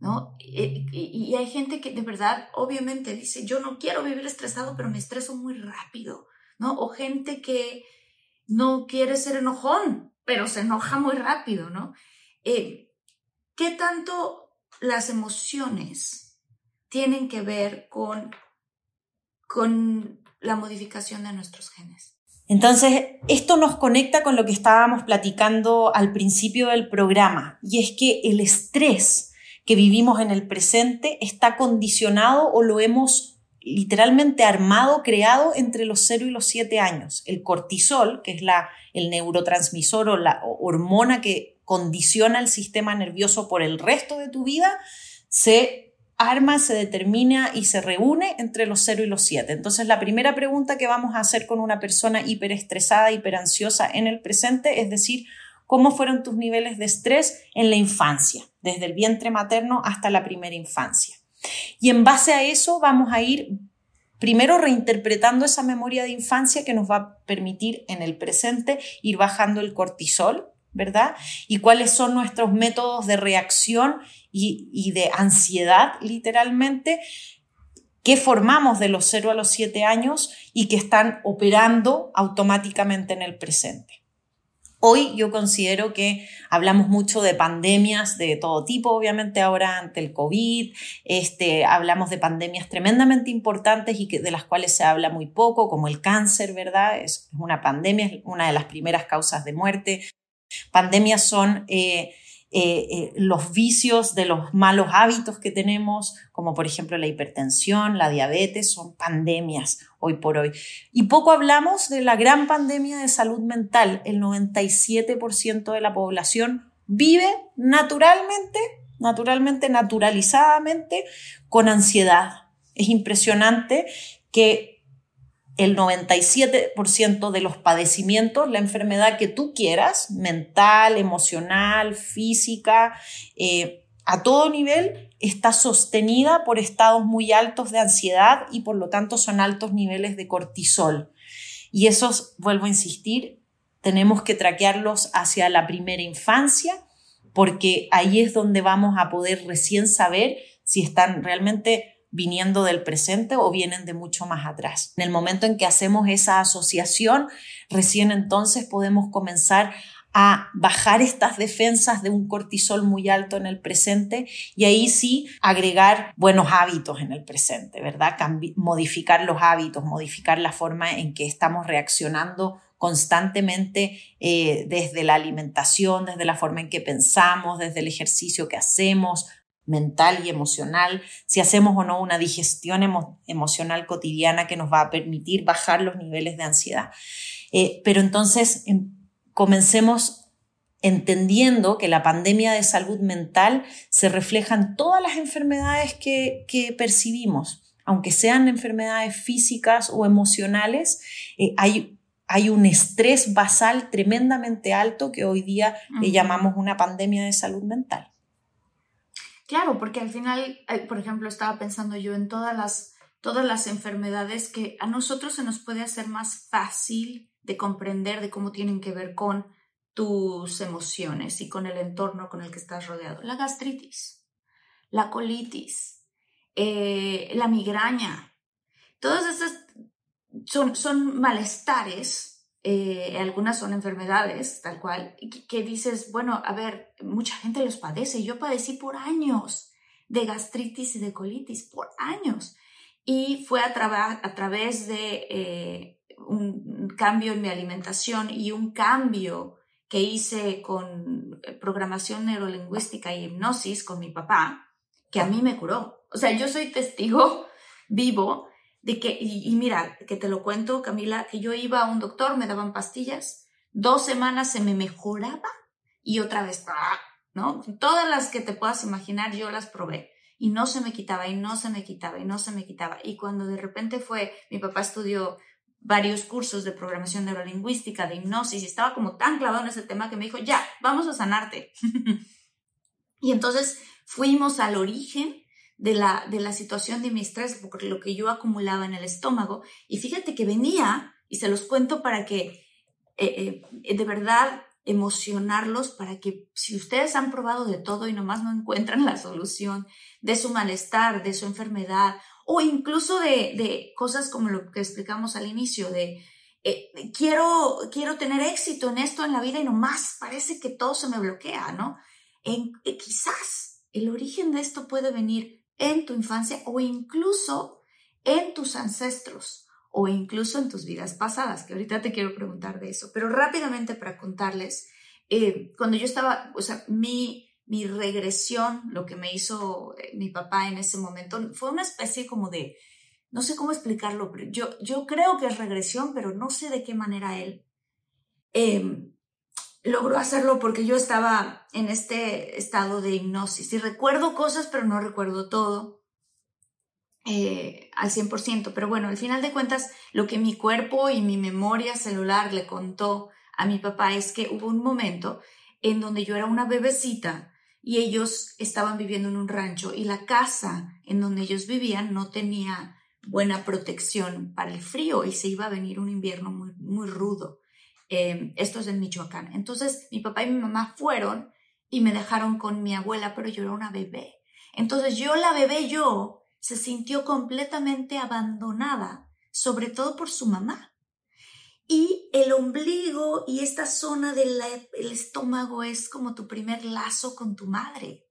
¿no? Y, y, hay gente que de verdad, obviamente, dice, yo no quiero vivir estresado, pero me estreso muy rápido, ¿no? O gente que no quiere ser enojón, pero se enoja muy rápido, ¿no? Eh, ¿Qué tanto las emociones tienen que ver con, con la modificación de nuestros genes? Entonces, esto nos conecta con lo que estábamos platicando al principio del programa, y es que el estrés que vivimos en el presente está condicionado o lo hemos literalmente armado, creado entre los 0 y los 7 años. El cortisol, que es la, el neurotransmisor o la hormona que condiciona el sistema nervioso por el resto de tu vida, se arma, se determina y se reúne entre los 0 y los 7. Entonces, la primera pregunta que vamos a hacer con una persona hiperestresada, hiperansiosa en el presente es decir, ¿cómo fueron tus niveles de estrés en la infancia, desde el vientre materno hasta la primera infancia? Y en base a eso vamos a ir primero reinterpretando esa memoria de infancia que nos va a permitir en el presente ir bajando el cortisol, ¿verdad? Y cuáles son nuestros métodos de reacción y, de ansiedad, literalmente, que formamos de los 0 a los 7 años y que están operando automáticamente en el presente. Hoy yo considero que hablamos mucho de pandemias de todo tipo, obviamente ahora ante el COVID, este, hablamos de pandemias tremendamente importantes y que, de las cuales se habla muy poco, como el cáncer, ¿verdad? Es una pandemia, es una de las primeras causas de muerte. Pandemias son eh, eh, eh, los vicios de los malos hábitos que tenemos, como por ejemplo la hipertensión, la diabetes, son pandemias hoy por hoy. Y poco hablamos de la gran pandemia de salud mental. El 97% de la población vive naturalmente, naturalmente, naturalizadamente, con ansiedad. Es impresionante que el 97% de los padecimientos, la enfermedad que tú quieras, mental, emocional, física, eh, a todo nivel, está sostenida por estados muy altos de ansiedad y por lo tanto son altos niveles de cortisol. Y esos, vuelvo a insistir, tenemos que traquearlos hacia la primera infancia porque ahí es donde vamos a poder recién saber si están realmente viniendo del presente o vienen de mucho más atrás. En el momento en que hacemos esa asociación, recién entonces podemos comenzar a bajar estas defensas de un cortisol muy alto en el presente y ahí sí agregar buenos hábitos en el presente, ¿verdad? modificar los hábitos, modificar la forma en que estamos reaccionando constantemente eh, desde la alimentación, desde la forma en que pensamos, desde el ejercicio que hacemos, mental y emocional, si hacemos o no una digestión emocional cotidiana que nos va a permitir bajar los niveles de ansiedad. Eh, pero entonces em, comencemos entendiendo que la pandemia de salud mental se refleja en todas las enfermedades que, percibimos, aunque sean enfermedades físicas o emocionales, eh, hay, hay un estrés basal tremendamente alto que hoy día le llamamos una pandemia de salud mental. Claro, porque al final, eh, por ejemplo, estaba pensando yo en todas las, todas las enfermedades que a nosotros se nos puede hacer más fácil de comprender de cómo tienen que ver con tus emociones y con el entorno con el que estás rodeado. La gastritis, la colitis, eh, la migraña, todas esas son, son malestares eh, algunas son enfermedades, tal cual, que, dices, bueno, a ver, mucha gente los padece. Yo padecí por años de gastritis y de colitis, por años. Y fue a, a través de eh, un cambio en mi alimentación y un cambio que hice con programación neurolingüística y hipnosis con mi papá, que a mí me curó. O sea, yo soy testigo vivo de que, y, mira, que te lo cuento, Camila, que yo iba a un doctor, me daban pastillas, dos semanas se me mejoraba y otra vez, ¡ah! ¿no? Todas las que te puedas imaginar, yo las probé y no se me quitaba y no se me quitaba y no se me quitaba. Y cuando de repente fue, mi papá estudió varios cursos de programación neurolingüística, de hipnosis, y estaba como tan clavado en ese tema que me dijo, ya, vamos a sanarte. y entonces fuimos al origen de la, de la situación de mi estrés, porque lo que yo acumulaba en el estómago. Y fíjate que venía, Y se los cuento para que eh, eh, de verdad emocionarlos para que si ustedes han probado de todo y nomás no encuentran la solución de su malestar, de su enfermedad o incluso de, cosas como lo que explicamos al inicio, de eh, quiero, quiero tener éxito en esto en la vida y nomás parece que todo se me bloquea, ¿no? En, quizás el origen de esto puede venir en tu infancia o incluso en tus ancestros o incluso en tus vidas pasadas, que ahorita te quiero preguntar de eso. Pero rápidamente para contarles, eh, cuando yo estaba, o sea, mi, mi regresión, lo que me hizo eh, mi papá en ese momento, fue una especie como de, no sé cómo explicarlo, pero yo, yo creo que es regresión, pero no sé de qué manera él em, logró hacerlo porque yo estaba en este estado de hipnosis y recuerdo cosas, pero no recuerdo todo. Eh, al 100%, pero bueno, al final de cuentas, lo que mi cuerpo y mi memoria celular le contó a mi papá es que hubo un momento en donde yo era una bebecita y ellos estaban viviendo en un rancho y la casa en donde ellos vivían no tenía buena protección para el frío y se iba a venir un invierno muy, muy rudo. Eh, esto es en Michoacán. Entonces mi papá y mi mamá fueron y me dejaron con mi abuela, pero yo era una bebé. Entonces yo la bebé yo se sintió completamente abandonada, sobre todo por su mamá. Y el ombligo y esta zona del estómago es como tu primer lazo con tu madre.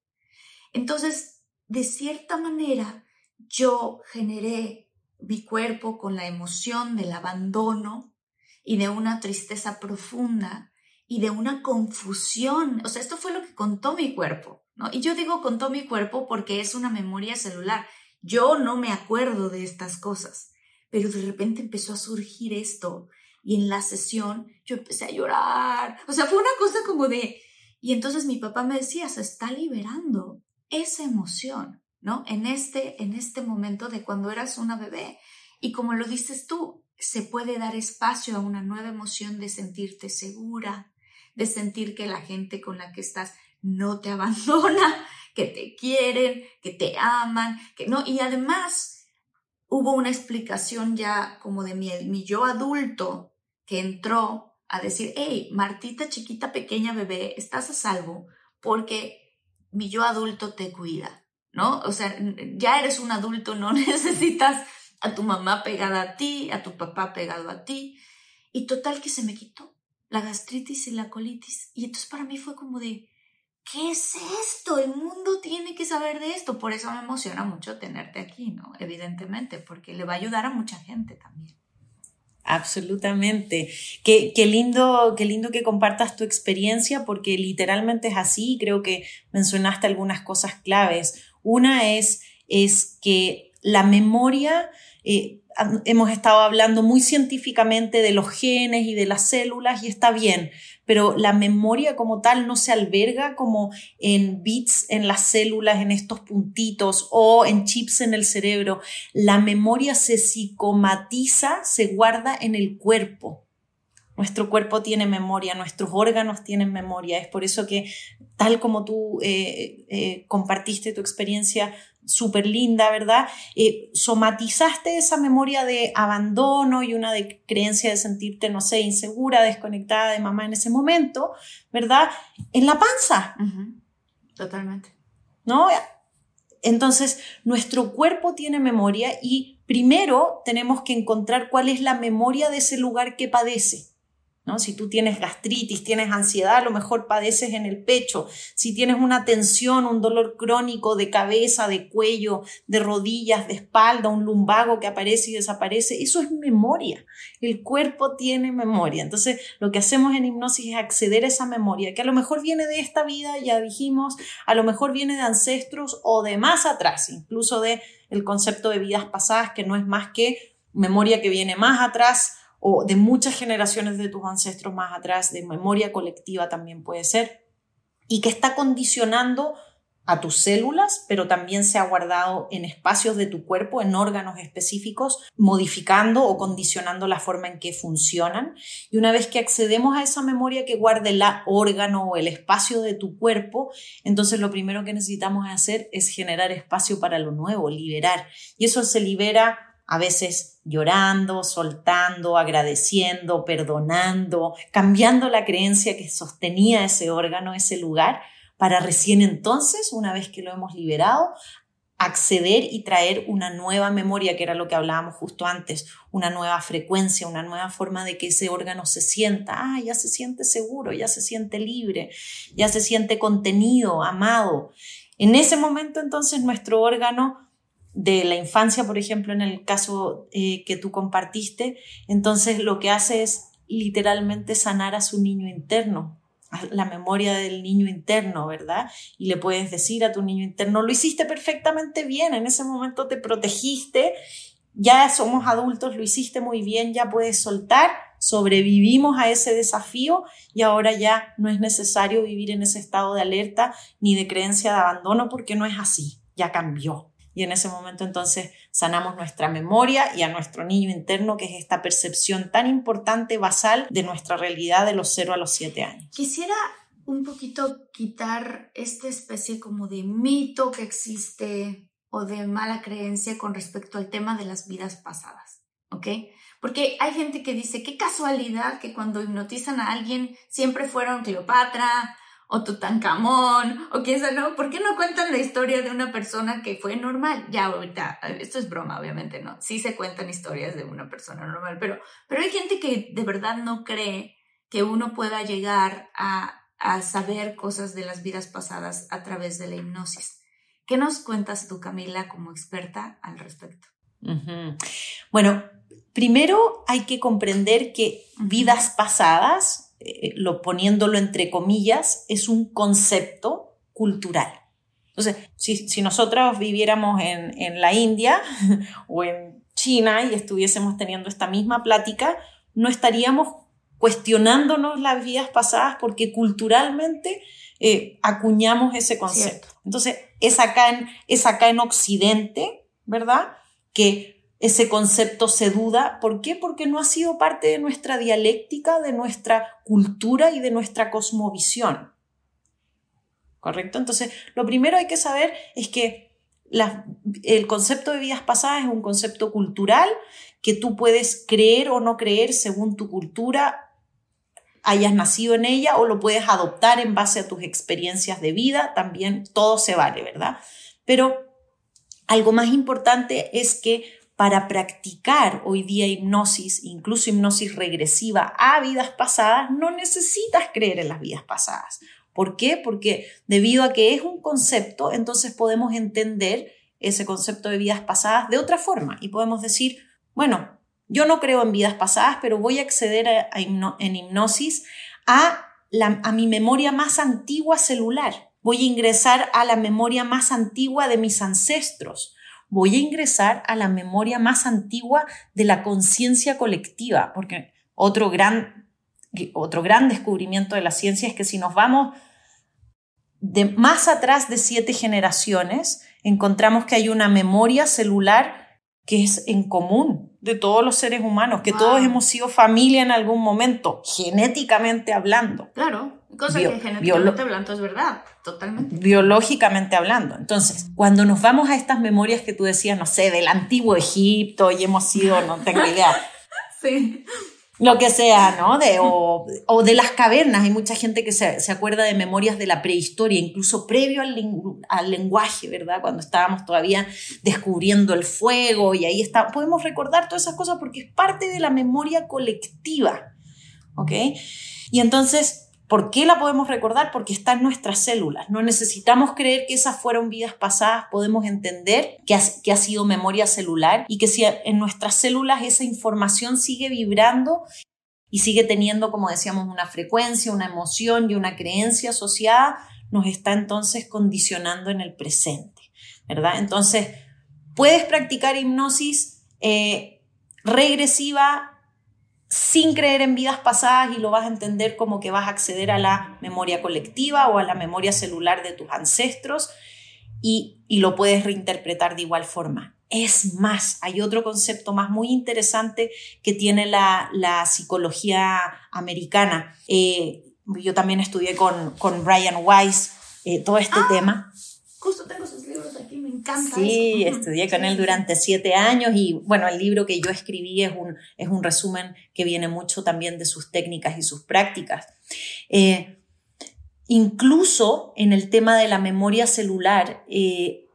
Entonces, de cierta manera, yo generé mi cuerpo con la emoción del abandono y de una tristeza profunda y de una confusión. O sea, esto fue lo que contó mi cuerpo. ¿no? Y yo digo contó mi cuerpo porque es una memoria celular. Yo no me acuerdo de estas cosas, pero de repente empezó a surgir esto y en la sesión yo empecé a llorar. O sea, fue una cosa como de... Y entonces mi papá me decía, se está liberando esa emoción, ¿no? En este, en este momento de cuando eras una bebé. Y como lo dices tú, se puede dar espacio a una nueva emoción de sentirte segura, de sentir que la gente con la que estás no te abandona, que te quieren, que te aman, que no, y además hubo una explicación ya como de mi, yo adulto que entró a decir, hey, Martita chiquita, pequeña bebé, estás a salvo porque mi yo adulto te cuida, ¿no? O sea, ya eres un adulto, no necesitas a tu mamá pegada a ti, a tu papá pegado a ti. Y total que se me quitó la gastritis y la colitis. Y entonces para mí fue como de, ¿qué es esto? El mundo tiene que saber de esto. Por eso me emociona mucho tenerte aquí, ¿no? Evidentemente, porque le va a ayudar a mucha gente también. Absolutamente. Qué, qué, lindo, qué lindo que compartas tu experiencia porque literalmente es así. Creo que mencionaste algunas cosas claves. Una es, es que la memoria, hemos estado hablando muy científicamente de los genes y de las células y está bien, pero la memoria como tal no se alberga como en bits en las células, en estos puntitos o en chips en el cerebro. La memoria se psicomatiza, se guarda en el cuerpo. Nuestro cuerpo tiene memoria, nuestros órganos tienen memoria. Es por eso que, tal como tú eh, eh, compartiste tu experiencia súper linda, ¿verdad? Eh, somatizaste esa memoria de abandono y una de creencia de sentirte, no sé, insegura, desconectada de mamá en ese momento, ¿verdad? En la panza. Totalmente. ¿No? Entonces, nuestro cuerpo tiene memoria y primero tenemos que encontrar cuál es la memoria de ese lugar que padece. Si tú tienes gastritis, tienes ansiedad, a lo mejor padeces en el pecho. Si tienes una tensión, un dolor crónico de cabeza, de cuello, de rodillas, de espalda, un lumbago que aparece y desaparece, eso es memoria. El cuerpo tiene memoria. Entonces, lo que hacemos en hipnosis es acceder a esa memoria, que a lo mejor viene de esta vida, ya dijimos, a lo mejor viene de ancestros o de más atrás, incluso de el concepto de vidas pasadas, que no es más que memoria que viene más atrás o de muchas generaciones de tus ancestros más atrás, de memoria colectiva también puede ser, y que está condicionando a tus células, pero también se ha guardado en espacios de tu cuerpo, en órganos específicos, modificando o condicionando la forma en que funcionan. Y una vez que accedemos a esa memoria que guarde el órgano o el espacio de tu cuerpo, entonces lo primero que necesitamos hacer es generar espacio para lo nuevo, liberar. Y eso se libera a veces llorando, soltando, agradeciendo, perdonando, cambiando la creencia que sostenía ese órgano, ese lugar, para recién entonces, una vez que lo hemos liberado, acceder y traer una nueva memoria, que era lo que hablábamos justo antes, una nueva frecuencia, una nueva forma de que ese órgano se sienta, ah, ya se siente seguro, ya se siente libre, ya se siente contenido, amado. En ese momento entonces nuestro órgano de la infancia, por ejemplo, en el caso eh, que tú compartiste, entonces lo que hace es literalmente sanar a su niño interno, la memoria del niño interno, ¿verdad? Y le puedes decir a tu niño interno, lo hiciste perfectamente bien, en ese momento te protegiste, ya somos adultos, lo hiciste muy bien, ya puedes soltar, sobrevivimos a ese desafío y ahora ya no es necesario vivir en ese estado de alerta ni de creencia de abandono porque no es así, ya cambió. Y en ese momento entonces sanamos nuestra memoria y a nuestro niño interno, que es esta percepción tan importante, basal de nuestra realidad de los 0 a los 7 años. Quisiera un poquito quitar esta especie como de mito que existe o de mala creencia con respecto al tema de las vidas pasadas, ¿ok? Porque hay gente que dice, qué casualidad que cuando hipnotizan a alguien siempre fueron Cleopatra, o Tutankamón, o quién sabe, ¿no? ¿Por qué no cuentan la historia de una persona que fue normal? Ya ahorita, esto es broma, obviamente, ¿no? Sí se cuentan historias de una persona normal, pero, pero hay gente que de verdad no cree que uno pueda llegar a, a saber cosas de las vidas pasadas a través de la hipnosis. ¿Qué nos cuentas tú, Camila, como experta al respecto? Bueno, primero hay que comprender que vidas pasadas eh, lo poniéndolo entre comillas, es un concepto cultural. Entonces, si, si nosotros viviéramos en, en la India o en China y estuviésemos teniendo esta misma plática, no estaríamos cuestionándonos las vidas pasadas porque culturalmente eh, acuñamos ese concepto. Entonces, es acá, en, es acá en Occidente, ¿verdad? Que ese concepto se duda. ¿Por qué? Porque no ha sido parte de nuestra dialéctica, de nuestra cultura y de nuestra cosmovisión. ¿Correcto? Entonces, lo primero hay que saber es que el concepto de vidas pasadas es un concepto cultural que tú puedes creer o no creer según tu cultura hayas nacido en ella o lo puedes adoptar en base a tus experiencias de vida, también todo se vale, ¿verdad? Pero algo más importante es que para practicar hoy día hipnosis, incluso hipnosis regresiva a vidas pasadas, no necesitas creer en las vidas pasadas. ¿Por qué? Porque debido a que es un concepto, entonces podemos entender ese concepto de vidas pasadas de otra forma y podemos decir, bueno, yo no creo en vidas pasadas, pero voy a acceder en hipnosis a, mi memoria más antigua celular. Voy a ingresar a la memoria más antigua de mis ancestros voy a ingresar a la memoria más antigua de la conciencia colectiva, porque otro gran, otro gran descubrimiento de la ciencia es que si nos vamos de más atrás de siete generaciones, encontramos que hay una memoria celular que es en común de todos los seres humanos, que todos hemos sido familia en algún momento, genéticamente hablando. Claro, cosa que genéticamente hablando es verdad, totalmente. Biológicamente hablando. Entonces, cuando nos vamos a estas memorias que tú decías, no sé, del antiguo Egipto y hemos sido, no tengo idea. sí lo que sea, ¿no? De, o, o, de las cavernas. Hay mucha gente que se, se, acuerda de memorias de la prehistoria, incluso previo al, al, lenguaje, ¿verdad? Cuando estábamos todavía descubriendo el fuego y ahí está. Podemos recordar todas esas cosas porque es parte de la memoria colectiva, ¿ok? Y entonces ¿Por qué la podemos recordar? Porque está en nuestras células. No necesitamos creer que esas fueron vidas pasadas, podemos entender que ha, sido memoria celular y que si en nuestras células esa información sigue vibrando y sigue teniendo, como decíamos, una frecuencia, una emoción y una creencia asociada, nos está entonces condicionando en el presente, ¿verdad? Entonces, puedes practicar hipnosis eh, regresiva sin creer en vidas pasadas y lo vas a entender como que vas a acceder a la memoria colectiva o a la memoria celular de tus ancestros y, lo puedes reinterpretar de igual forma. Es más, hay otro concepto más muy interesante que tiene la, psicología americana. Eh, yo también estudié con, con Brian Weiss eh, todo este ah, tema. Justo tengo sus libros aquí, me encanta. Sí, estudié con él durante siete años y bueno, el libro que yo escribí es un, es un resumen que viene mucho también de sus técnicas y sus prácticas. Eh, incluso en el tema de la memoria celular, eh,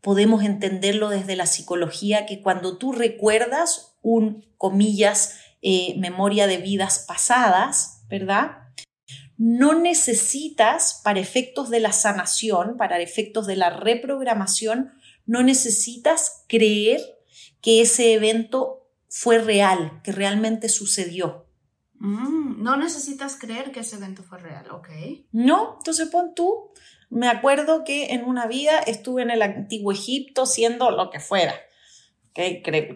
podemos entenderlo desde la psicología que cuando tú recuerdas un, comillas, eh, memoria de vidas pasadas, ¿verdad? No necesitas, para efectos de la sanación, para efectos de la reprogramación, no necesitas creer que ese evento fue real, que realmente sucedió. Mm, no necesitas creer que ese evento fue real, ok. No, entonces pon tú, me acuerdo que en una vida estuve en el antiguo Egipto siendo lo que fuera.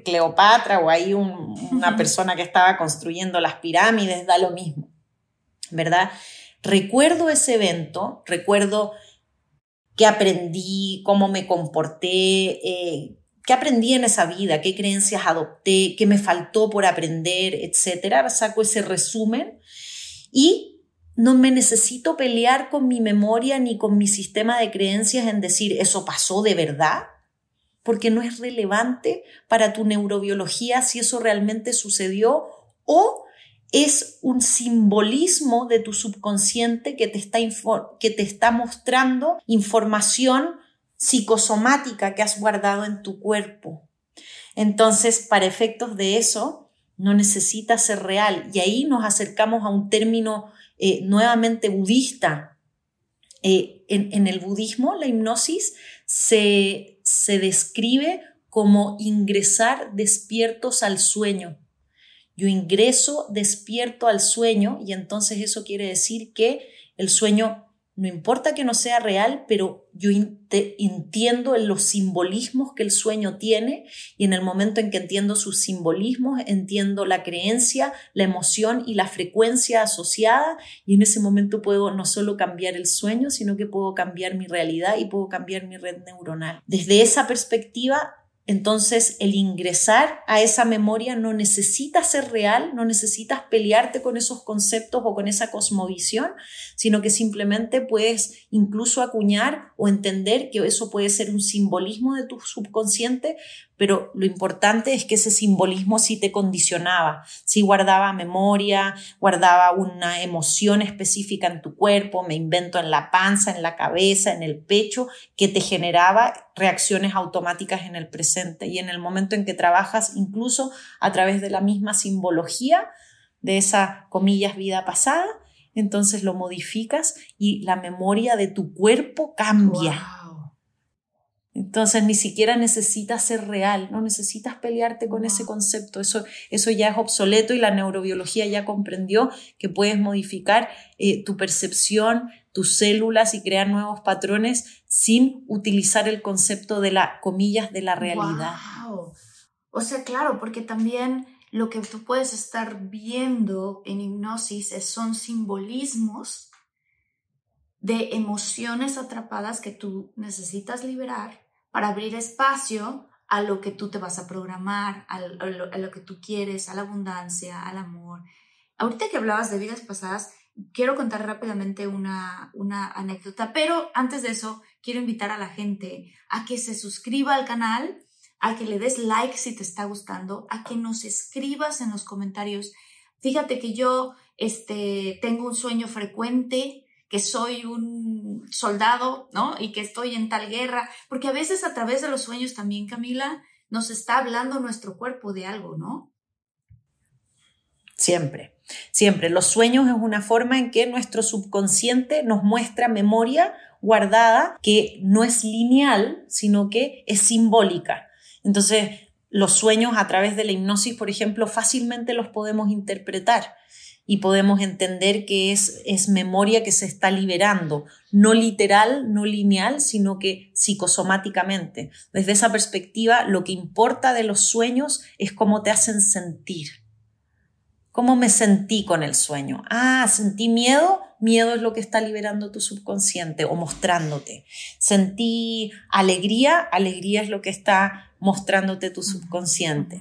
Cleopatra o ahí una persona que estaba construyendo las pirámides, da lo mismo. ¿Verdad? Recuerdo ese evento, recuerdo qué aprendí, cómo me comporté, eh, qué aprendí en esa vida, qué creencias adopté, qué me faltó por aprender, etcétera. Saco ese resumen y no me necesito pelear con mi memoria ni con mi sistema de creencias en decir eso pasó de verdad, porque no es relevante para tu neurobiología si eso realmente sucedió o es un simbolismo de tu subconsciente que te está, que te está mostrando información psicosomática que has guardado en tu cuerpo. Entonces, para efectos de eso, no necesita ser real. Y ahí nos acercamos a un término eh, nuevamente budista. Eh, en, en, el budismo, la hipnosis se, se describe como ingresar despiertos al sueño. Yo ingreso despierto al sueño y entonces eso quiere decir que el sueño, no importa que no sea real, pero yo entiendo los simbolismos que el sueño tiene y en el momento en que entiendo sus simbolismos, entiendo la creencia, la emoción y la frecuencia asociada y en ese momento puedo no solo cambiar el sueño, sino que puedo cambiar mi realidad y puedo cambiar mi red neuronal. Desde esa perspectiva, entonces, el ingresar a esa memoria no necesita ser real, no necesitas pelearte con esos conceptos o con esa cosmovisión, sino que simplemente puedes incluso acuñar o entender que eso puede ser un simbolismo de tu subconsciente, pero lo importante es que ese simbolismo sí te condicionaba, sí guardaba memoria, guardaba una emoción específica en tu cuerpo, me invento en la panza, en la cabeza, en el pecho, que te generaba reacciones automáticas en el presente y en el momento en que trabajas incluso a través de la misma simbología de esa, comillas, vida pasada, entonces lo modificas y la memoria de tu cuerpo cambia. Entonces ni siquiera necesitas ser real, no necesitas pelearte con ese concepto, eso, eso ya es obsoleto y la neurobiología ya comprendió que puedes modificar eh, tu percepción, tus células y crear nuevos patrones sin utilizar el concepto de la, comillas, de la realidad. O sea, claro, porque también lo que tú puedes estar viendo en hipnosis son simbolismos de emociones atrapadas que tú necesitas liberar para abrir espacio a lo que tú te vas a programar, a lo, que tú quieres, a la abundancia, al amor. Ahorita que hablabas de vidas pasadas, quiero contar rápidamente una, una anécdota, pero antes de eso, quiero invitar a la gente a que se suscriba al canal, a que le des like si te está gustando, a que nos escribas en los comentarios. Fíjate que yo este, tengo un sueño frecuente, que soy un soldado, ¿no? Y que estoy en tal guerra, porque a veces a través de los sueños también, Camila, nos está hablando nuestro cuerpo de algo, ¿no? Siempre, siempre. Los sueños es una forma en que nuestro subconsciente nos muestra memoria guardada que no es lineal, sino que es simbólica. Entonces, los sueños a través de la hipnosis, por ejemplo, fácilmente los podemos interpretar y podemos entender que es, es memoria que se está liberando, no literal, no lineal, sino que psicosomáticamente. Desde esa perspectiva, lo que importa de los sueños es cómo te hacen sentir. ¿Cómo me sentí con el sueño? Ah, sentí miedo, miedo es lo que está liberando tu subconsciente o mostrándote. Sentí alegría, alegría es lo que está mostrándote tu subconsciente.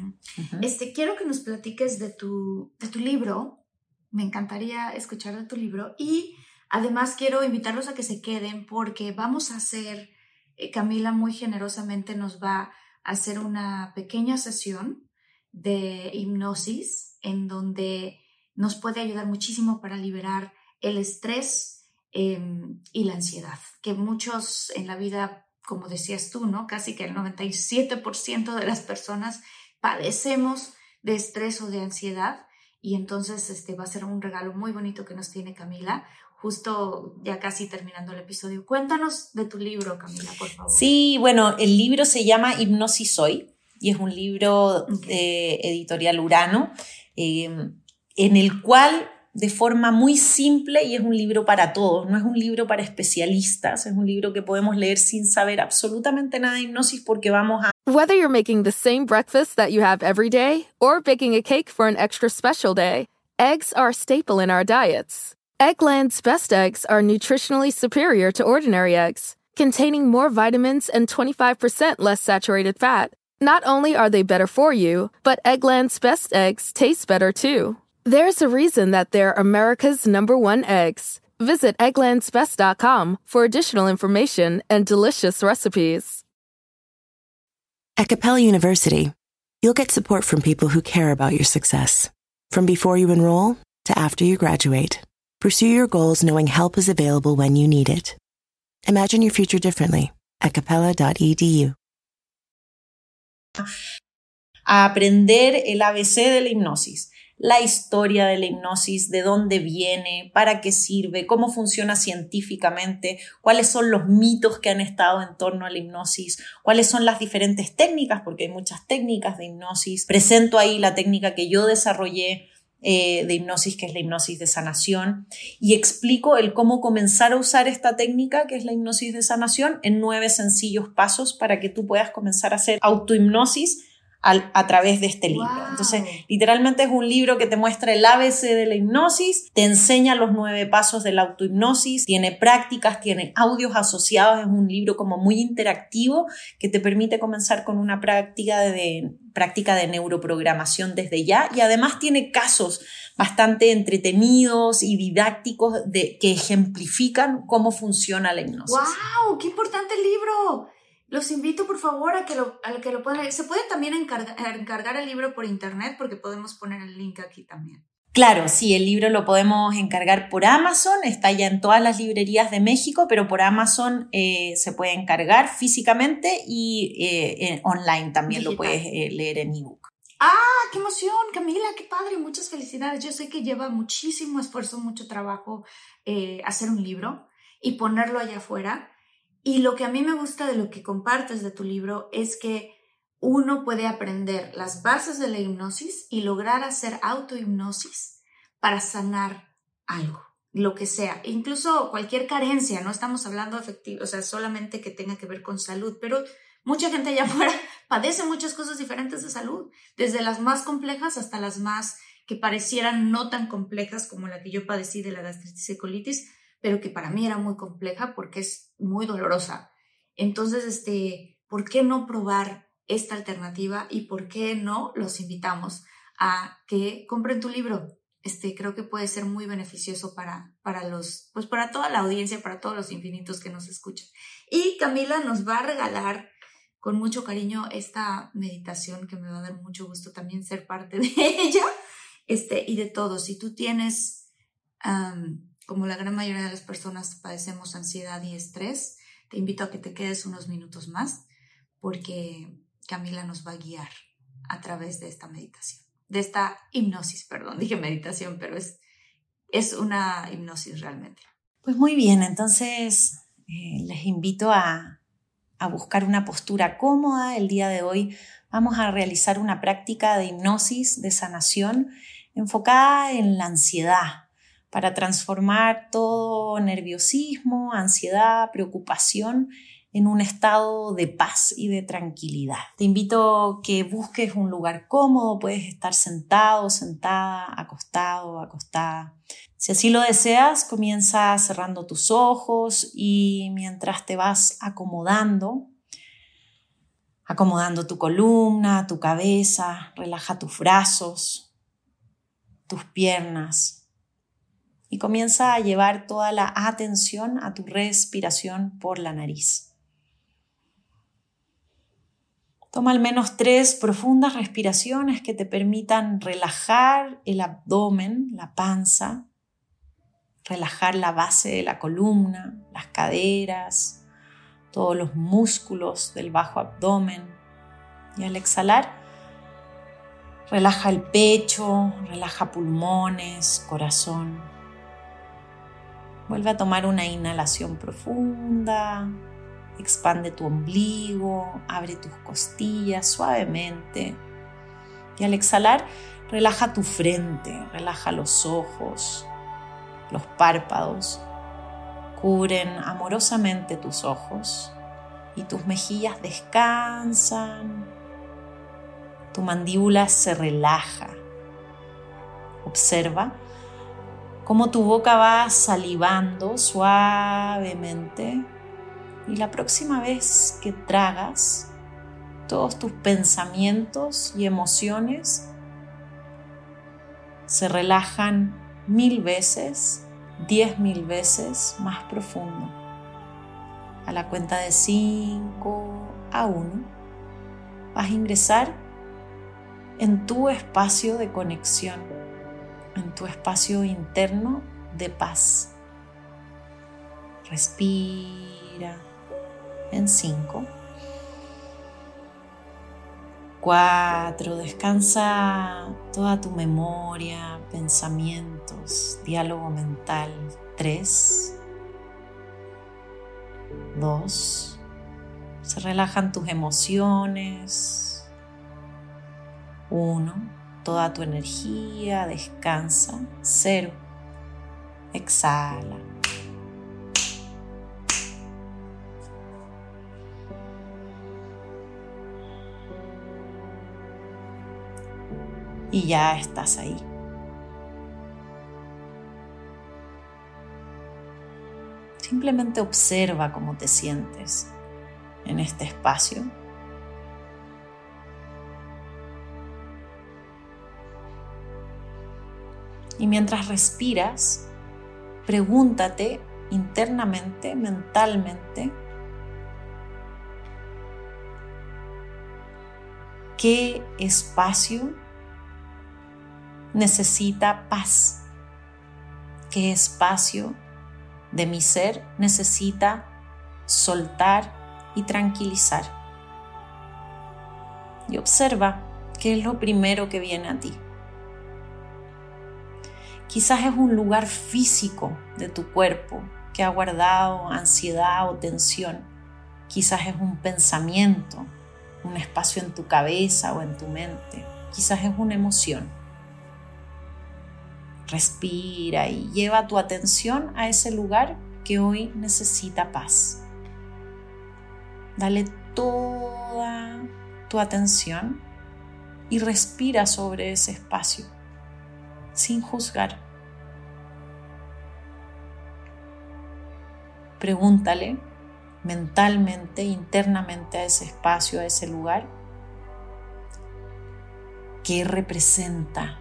Este, quiero que nos platiques de tu, de tu libro, me encantaría escuchar de tu libro y Además, quiero invitarlos a que se queden porque vamos a hacer, eh, Camila muy generosamente nos va a hacer una pequeña sesión de hipnosis en donde nos puede ayudar muchísimo para liberar el estrés em, y la ansiedad, que muchos en la vida, como decías tú, ¿no? Casi que el 97% de las personas padecemos de estrés o de ansiedad y entonces este va a ser un regalo muy bonito que nos tiene Camila, justo ya casi terminando el episodio. Cuéntanos de tu libro, Camila, por favor. Sí, bueno, el libro se llama Hipnosis Hoy y es un libro de editorial Urano, eh, en el cual de forma muy simple y es un libro para todos, no es un libro para especialistas, es un libro que podemos leer sin saber absolutamente nada de hipnosis porque vamos a... Whether you're making the same breakfast that you have every day or baking a cake for an extra special day, eggs are a staple in our diets. Eggland's best eggs are nutritionally superior to ordinary eggs, containing more vitamins and 25% less saturated fat. Not only are they better for you, but Eggland's best eggs taste better too. There's a reason that they're America's number one eggs. Visit egglandsbest.com for additional information and delicious recipes. At Capella University, you'll get support from people who care about your success. From before you enroll to after you graduate, pursue your goals knowing help is available when you need it. Imagine your future differently at capella.edu. A aprender el ABC de la hipnosis. La historia de la hipnosis, de dónde viene, para qué sirve, cómo funciona científicamente, cuáles son los mitos que han estado en torno a la hipnosis, cuáles son las diferentes técnicas, porque hay muchas técnicas de hipnosis. Presento ahí la técnica que yo desarrollé eh, de hipnosis, que es la hipnosis de sanación, y explico el cómo comenzar a usar esta técnica, que es la hipnosis de sanación, en nueve sencillos pasos para que tú puedas comenzar a hacer autohipnosis a través de este libro. Entonces, literalmente es un libro que te muestra el ABC de la hipnosis, te enseña los nueve pasos de la autohipnosis, tiene prácticas, tiene audios asociados, es un libro como muy interactivo que te permite comenzar con una práctica de, práctica de neuroprogramación desde ya y además tiene casos bastante entretenidos y didácticos de, que ejemplifican cómo funciona la hipnosis. ¡Wow! ¡Qué importante libro! Los invito por favor a que lo, a que lo puedan Se puede también encargar el libro por internet porque podemos poner el link aquí también. Claro, sí, el libro lo podemos encargar por Amazon, está ya en todas las librerías de México, pero por Amazon eh, se puede encargar físicamente y eh, online también lo puedes eh, leer en ebook. ¡Ah, qué emoción, Camila! ¡Qué padre! Muchas felicidades. Yo sé que lleva muchísimo esfuerzo, mucho trabajo hacer un libro y ponerlo allá afuera. Y lo que a mí me gusta de lo que compartes de tu libro es que uno puede aprender las bases de la hipnosis y lograr hacer autohipnosis para sanar algo, lo que sea, incluso cualquier carencia, no estamos hablando efectivo, o sea, solamente que tenga que ver con salud, pero mucha gente allá afuera padece muchas cosas diferentes de salud, desde las más complejas hasta las más que parecieran no tan complejas como la que yo padecí de la gastritis colitis, pero que para mí era muy compleja porque es muy dolorosa. Entonces, este, ¿por qué no probar esta alternativa y por qué no los invitamos a que compren tu libro? Este, creo que puede ser muy beneficioso para, para los, pues para toda la audiencia, para todos los infinitos que nos escuchan. Y Camila nos va a regalar con mucho cariño esta meditación que me va a dar mucho gusto también ser parte de ella, este, y de todo. Si tú tienes como la gran mayoría de las personas padecemos ansiedad y estrés, te invito a que te quedes unos minutos más porque Camila nos va a guiar a través de esta meditación, de esta hipnosis, perdón, dije meditación, pero es, es una hipnosis realmente. Pues muy bien, entonces eh, les invito a, a buscar una postura cómoda. El día de hoy vamos a realizar una práctica de hipnosis, de sanación, enfocada en la ansiedad, para transformar todo nerviosismo, ansiedad, preocupación en un estado de paz y de tranquilidad. Te invito que busques un lugar cómodo, puedes estar sentado, sentada, acostado, acostada. Si así lo deseas, comienza cerrando tus ojos y mientras te vas acomodando, acomodando tu columna, tu cabeza, relaja tus brazos, tus piernas, y comienza a llevar toda la atención a tu respiración por la nariz. Toma al menos tres profundas respiraciones que te permitan relajar el abdomen, la panza, relajar la base de la columna, las caderas, todos los músculos del bajo abdomen. Y al exhalar, relaja el pecho, relaja pulmones, corazón. Vuelve a tomar una inhalación profunda, expande tu ombligo, abre tus costillas suavemente. Y al exhalar, relaja tu frente, relaja los ojos, los párpados. Cubren amorosamente tus ojos y tus mejillas descansan. Tu mandíbula se relaja. Observa cómo tu boca va salivando suavemente y la próxima vez que tragas, todos tus pensamientos y emociones se relajan mil veces, diez mil veces más profundo. A la cuenta de cinco a uno, vas a ingresar en tu espacio de conexión en tu espacio interno de paz. Respira en 5. 4. Descansa toda tu memoria, pensamientos, diálogo mental. 3. 2. Se relajan tus emociones. 1 toda tu energía, descansa, cero, exhala. Y ya estás ahí. Simplemente observa cómo te sientes en este espacio Y mientras respiras, pregúntate internamente, mentalmente, qué espacio necesita paz, qué espacio de mi ser necesita soltar y tranquilizar. Y observa qué es lo primero que viene a ti. Quizás es un lugar físico de tu cuerpo que ha guardado ansiedad o tensión. Quizás es un pensamiento, un espacio en tu cabeza o en tu mente. Quizás es una emoción. Respira y lleva tu atención a ese lugar que hoy necesita paz. Dale toda tu atención y respira sobre ese espacio sin juzgar. Pregúntale mentalmente, internamente a ese espacio, a ese lugar, qué representa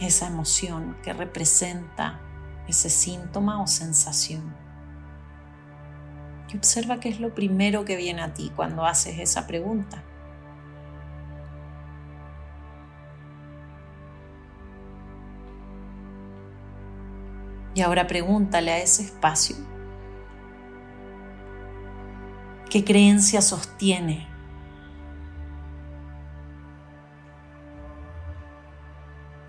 esa emoción, qué representa ese síntoma o sensación. Y observa qué es lo primero que viene a ti cuando haces esa pregunta. Y ahora pregúntale a ese espacio qué creencia sostiene.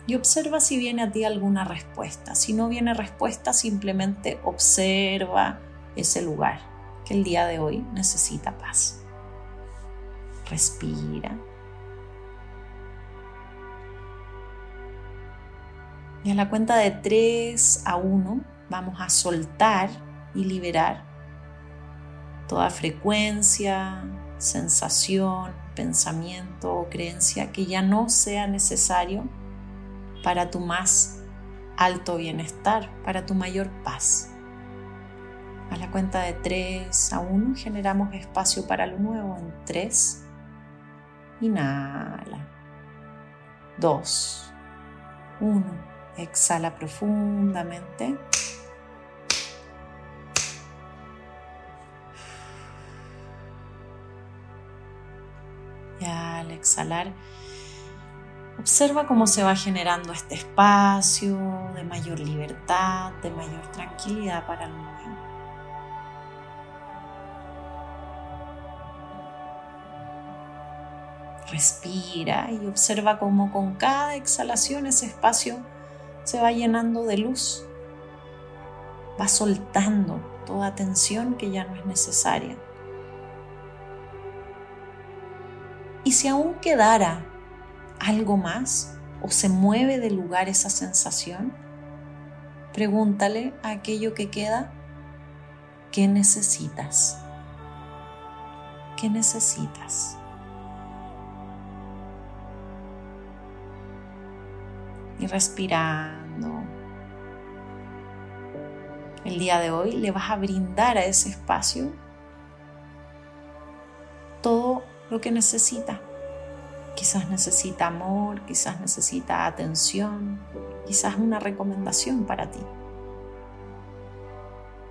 Y observa si viene a ti alguna respuesta. Si no viene respuesta, simplemente observa ese lugar que el día de hoy necesita paz. Respira. Y a la cuenta de 3 a 1 vamos a soltar y liberar toda frecuencia, sensación, pensamiento o creencia que ya no sea necesario para tu más alto bienestar, para tu mayor paz. A la cuenta de 3 a 1 generamos espacio para lo nuevo en 3. Inhala. 2. 1 Exhala profundamente. Y al exhalar, observa cómo se va generando este espacio de mayor libertad, de mayor tranquilidad para el momento. Respira y observa cómo con cada exhalación ese espacio se va llenando de luz, va soltando toda tensión que ya no es necesaria. Y si aún quedara algo más o se mueve de lugar esa sensación, pregúntale a aquello que queda, ¿qué necesitas? ¿Qué necesitas? Y respirando. El día de hoy le vas a brindar a ese espacio todo lo que necesita. Quizás necesita amor, quizás necesita atención, quizás una recomendación para ti.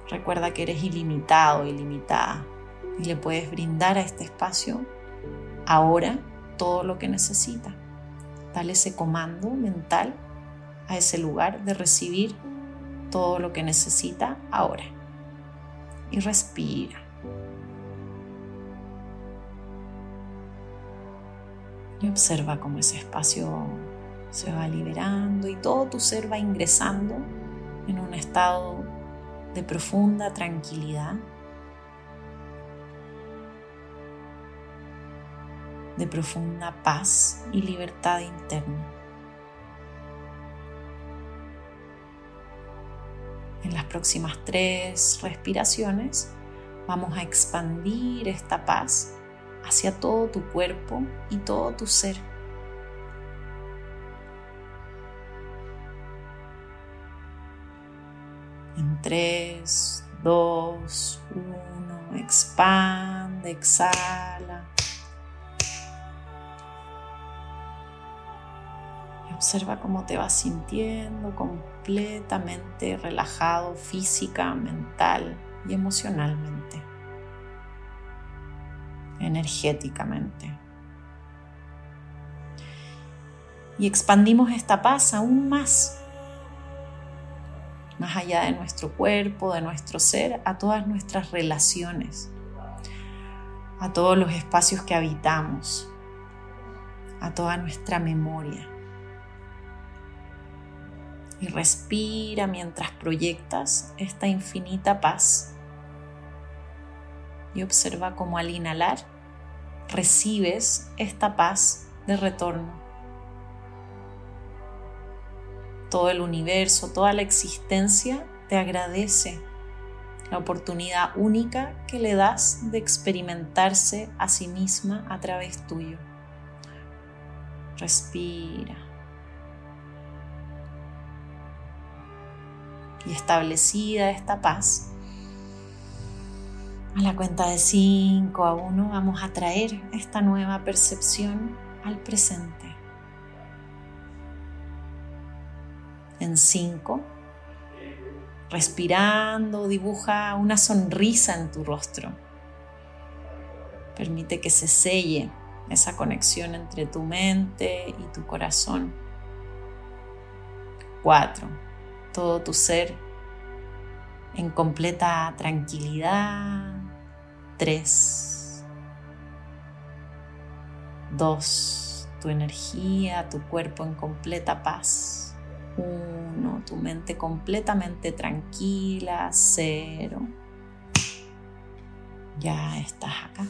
Recuerda que eres ilimitado, ilimitada y le puedes brindar a este espacio ahora todo lo que necesita. Dale ese comando mental a ese lugar de recibir todo lo que necesita ahora. Y respira. Y observa cómo ese espacio se va liberando y todo tu ser va ingresando en un estado de profunda tranquilidad, de profunda paz y libertad interna. En las próximas tres respiraciones vamos a expandir esta paz hacia todo tu cuerpo y todo tu ser. En 3, 2, 1, expande, exhala. Observa cómo te vas sintiendo completamente relajado física, mental y emocionalmente energéticamente. Y expandimos esta paz aún más, más allá de nuestro cuerpo, de nuestro ser, a todas nuestras relaciones, a todos los espacios que habitamos, a toda nuestra memoria. Y respira mientras proyectas esta infinita paz y observa cómo al inhalar recibes esta paz de retorno. Todo el universo, toda la existencia te agradece la oportunidad única que le das de experimentarse a sí misma a través tuyo. Respira. Y establecida esta paz, a la cuenta de 5 a 1 vamos a traer esta nueva percepción al presente. En 5, respirando, dibuja una sonrisa en tu rostro. Permite que se selle esa conexión entre tu mente y tu corazón. 4. Todo tu ser en completa tranquilidad, 3, 2, tu energía, tu cuerpo en completa paz. 1, tu mente completamente tranquila. 0, ya estás acá.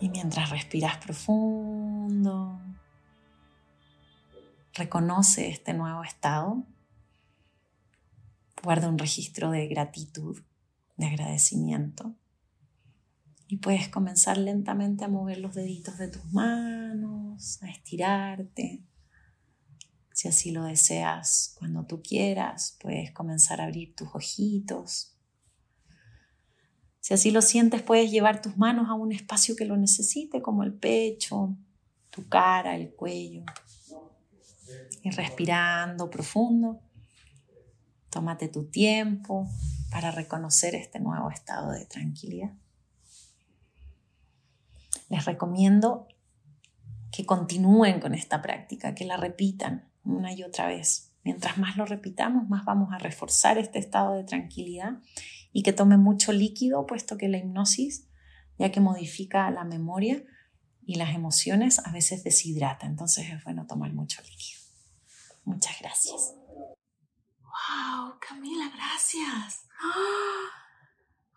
Y mientras respiras profundo, reconoce este nuevo estado Guarda un registro de gratitud, de agradecimiento. Y puedes comenzar lentamente a mover los deditos de tus manos, a estirarte. Si así lo deseas, cuando tú quieras, puedes comenzar a abrir tus ojitos. Si así lo sientes, puedes llevar tus manos a un espacio que lo necesite, como el pecho, tu cara, el cuello. Y respirando profundo. Tómate tu tiempo para reconocer este nuevo estado de tranquilidad. Les recomiendo que continúen con esta práctica, que la repitan una y otra vez. Mientras más lo repitamos, más vamos a reforzar este estado de tranquilidad y que tome mucho líquido, puesto que la hipnosis, ya que modifica la memoria y las emociones, a veces deshidrata. Entonces es bueno tomar mucho líquido. Muchas gracias. ¡Wow! Camila, gracias.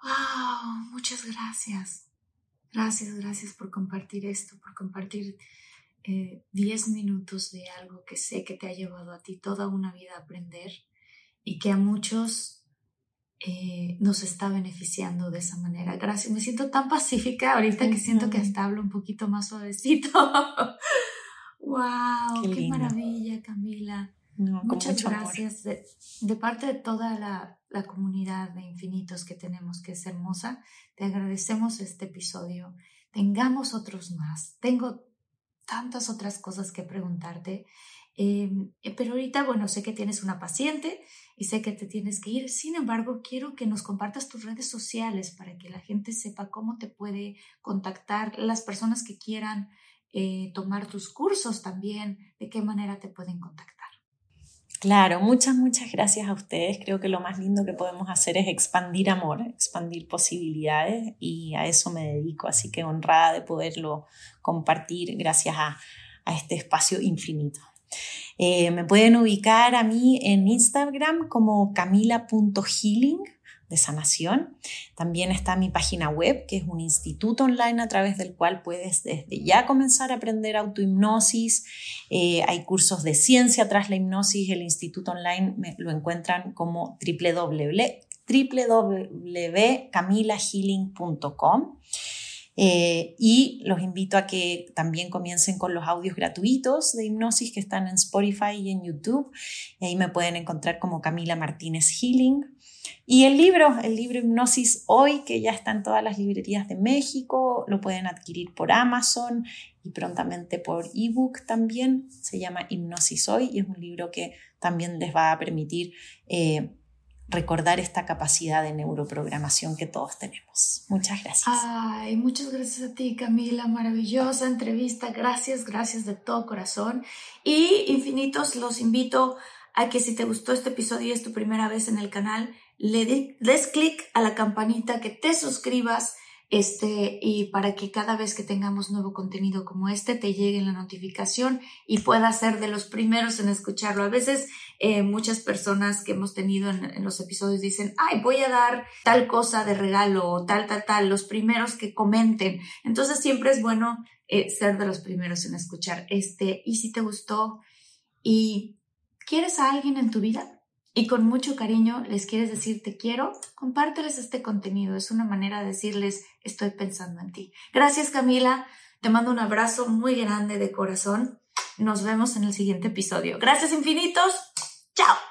¡Wow! Muchas gracias. Gracias, gracias por compartir esto, por compartir 10 eh, minutos de algo que sé que te ha llevado a ti toda una vida a aprender y que a muchos eh, nos está beneficiando de esa manera. Gracias, me siento tan pacífica ahorita que siento que hasta hablo un poquito más suavecito. ¡Wow! ¡Qué, maravilla, Camila! Muchas gracias de, de, parte de toda la, la, comunidad de infinitos que tenemos, que es hermosa. Te agradecemos este episodio. Tengamos otros más. Tengo tantas otras cosas que preguntarte. Em, eh, pero ahorita, bueno, sé que tienes una paciente y sé que te tienes que ir. Sin embargo, quiero que nos compartas tus redes sociales para que la gente sepa cómo te puede contactar, las personas que quieran eh, tomar tus cursos también, de qué manera te pueden contactar. Claro, muchas, muchas gracias a ustedes. Creo que lo más lindo que podemos hacer es expandir amor, expandir posibilidades y a eso me dedico. Así que honrada de poderlo compartir gracias a, este espacio infinito. Eh, me pueden ubicar a mí en Instagram como camila.healing de sanación. También está mi página web, que es un instituto online a través del cual puedes desde ya comenzar a aprender autohipnosis. Eh, hay cursos de ciencia tras la hipnosis. El instituto online lo encuentran como www.camilahealing.com. Eh, y los invito a que también comiencen con los audios gratuitos de hipnosis que están en Spotify y en YouTube. ahí me pueden encontrar como Camila Martínez Healing. Y el libro, el libro Hipnosis Hoy, que ya está en todas las librerías de México, lo pueden adquirir por Amazon y prontamente por ebook también. Se llama Hipnosis Hoy y es un libro que también les va a permitir eh, recordar esta capacidad de neuroprogramación que todos tenemos. Muchas gracias. Ay, muchas gracias a ti, Camila. Maravillosa entrevista. Gracias, gracias de todo corazón. Y infinitos, los invito a que si te gustó este episodio y es tu primera vez en el canal, le des clic a la campanita, que te suscribas, este, y para que cada vez que tengamos nuevo contenido como este te llegue la notificación y puedas ser de los primeros en escucharlo. A veces eh, muchas personas que hemos tenido en, los episodios dicen, ay, voy a dar tal cosa de regalo o tal, tal, tal, los primeros que comenten. Entonces siempre es bueno eh, ser de los primeros en escuchar este. Y si te gustó y quieres a alguien en tu vida, y con mucho cariño les quieres decir te quiero, compárteles este contenido. Es una manera de decirles estoy pensando en ti. Gracias Camila, te mando un abrazo muy grande de corazón. Nos vemos en el siguiente episodio. Gracias infinitos. Chao.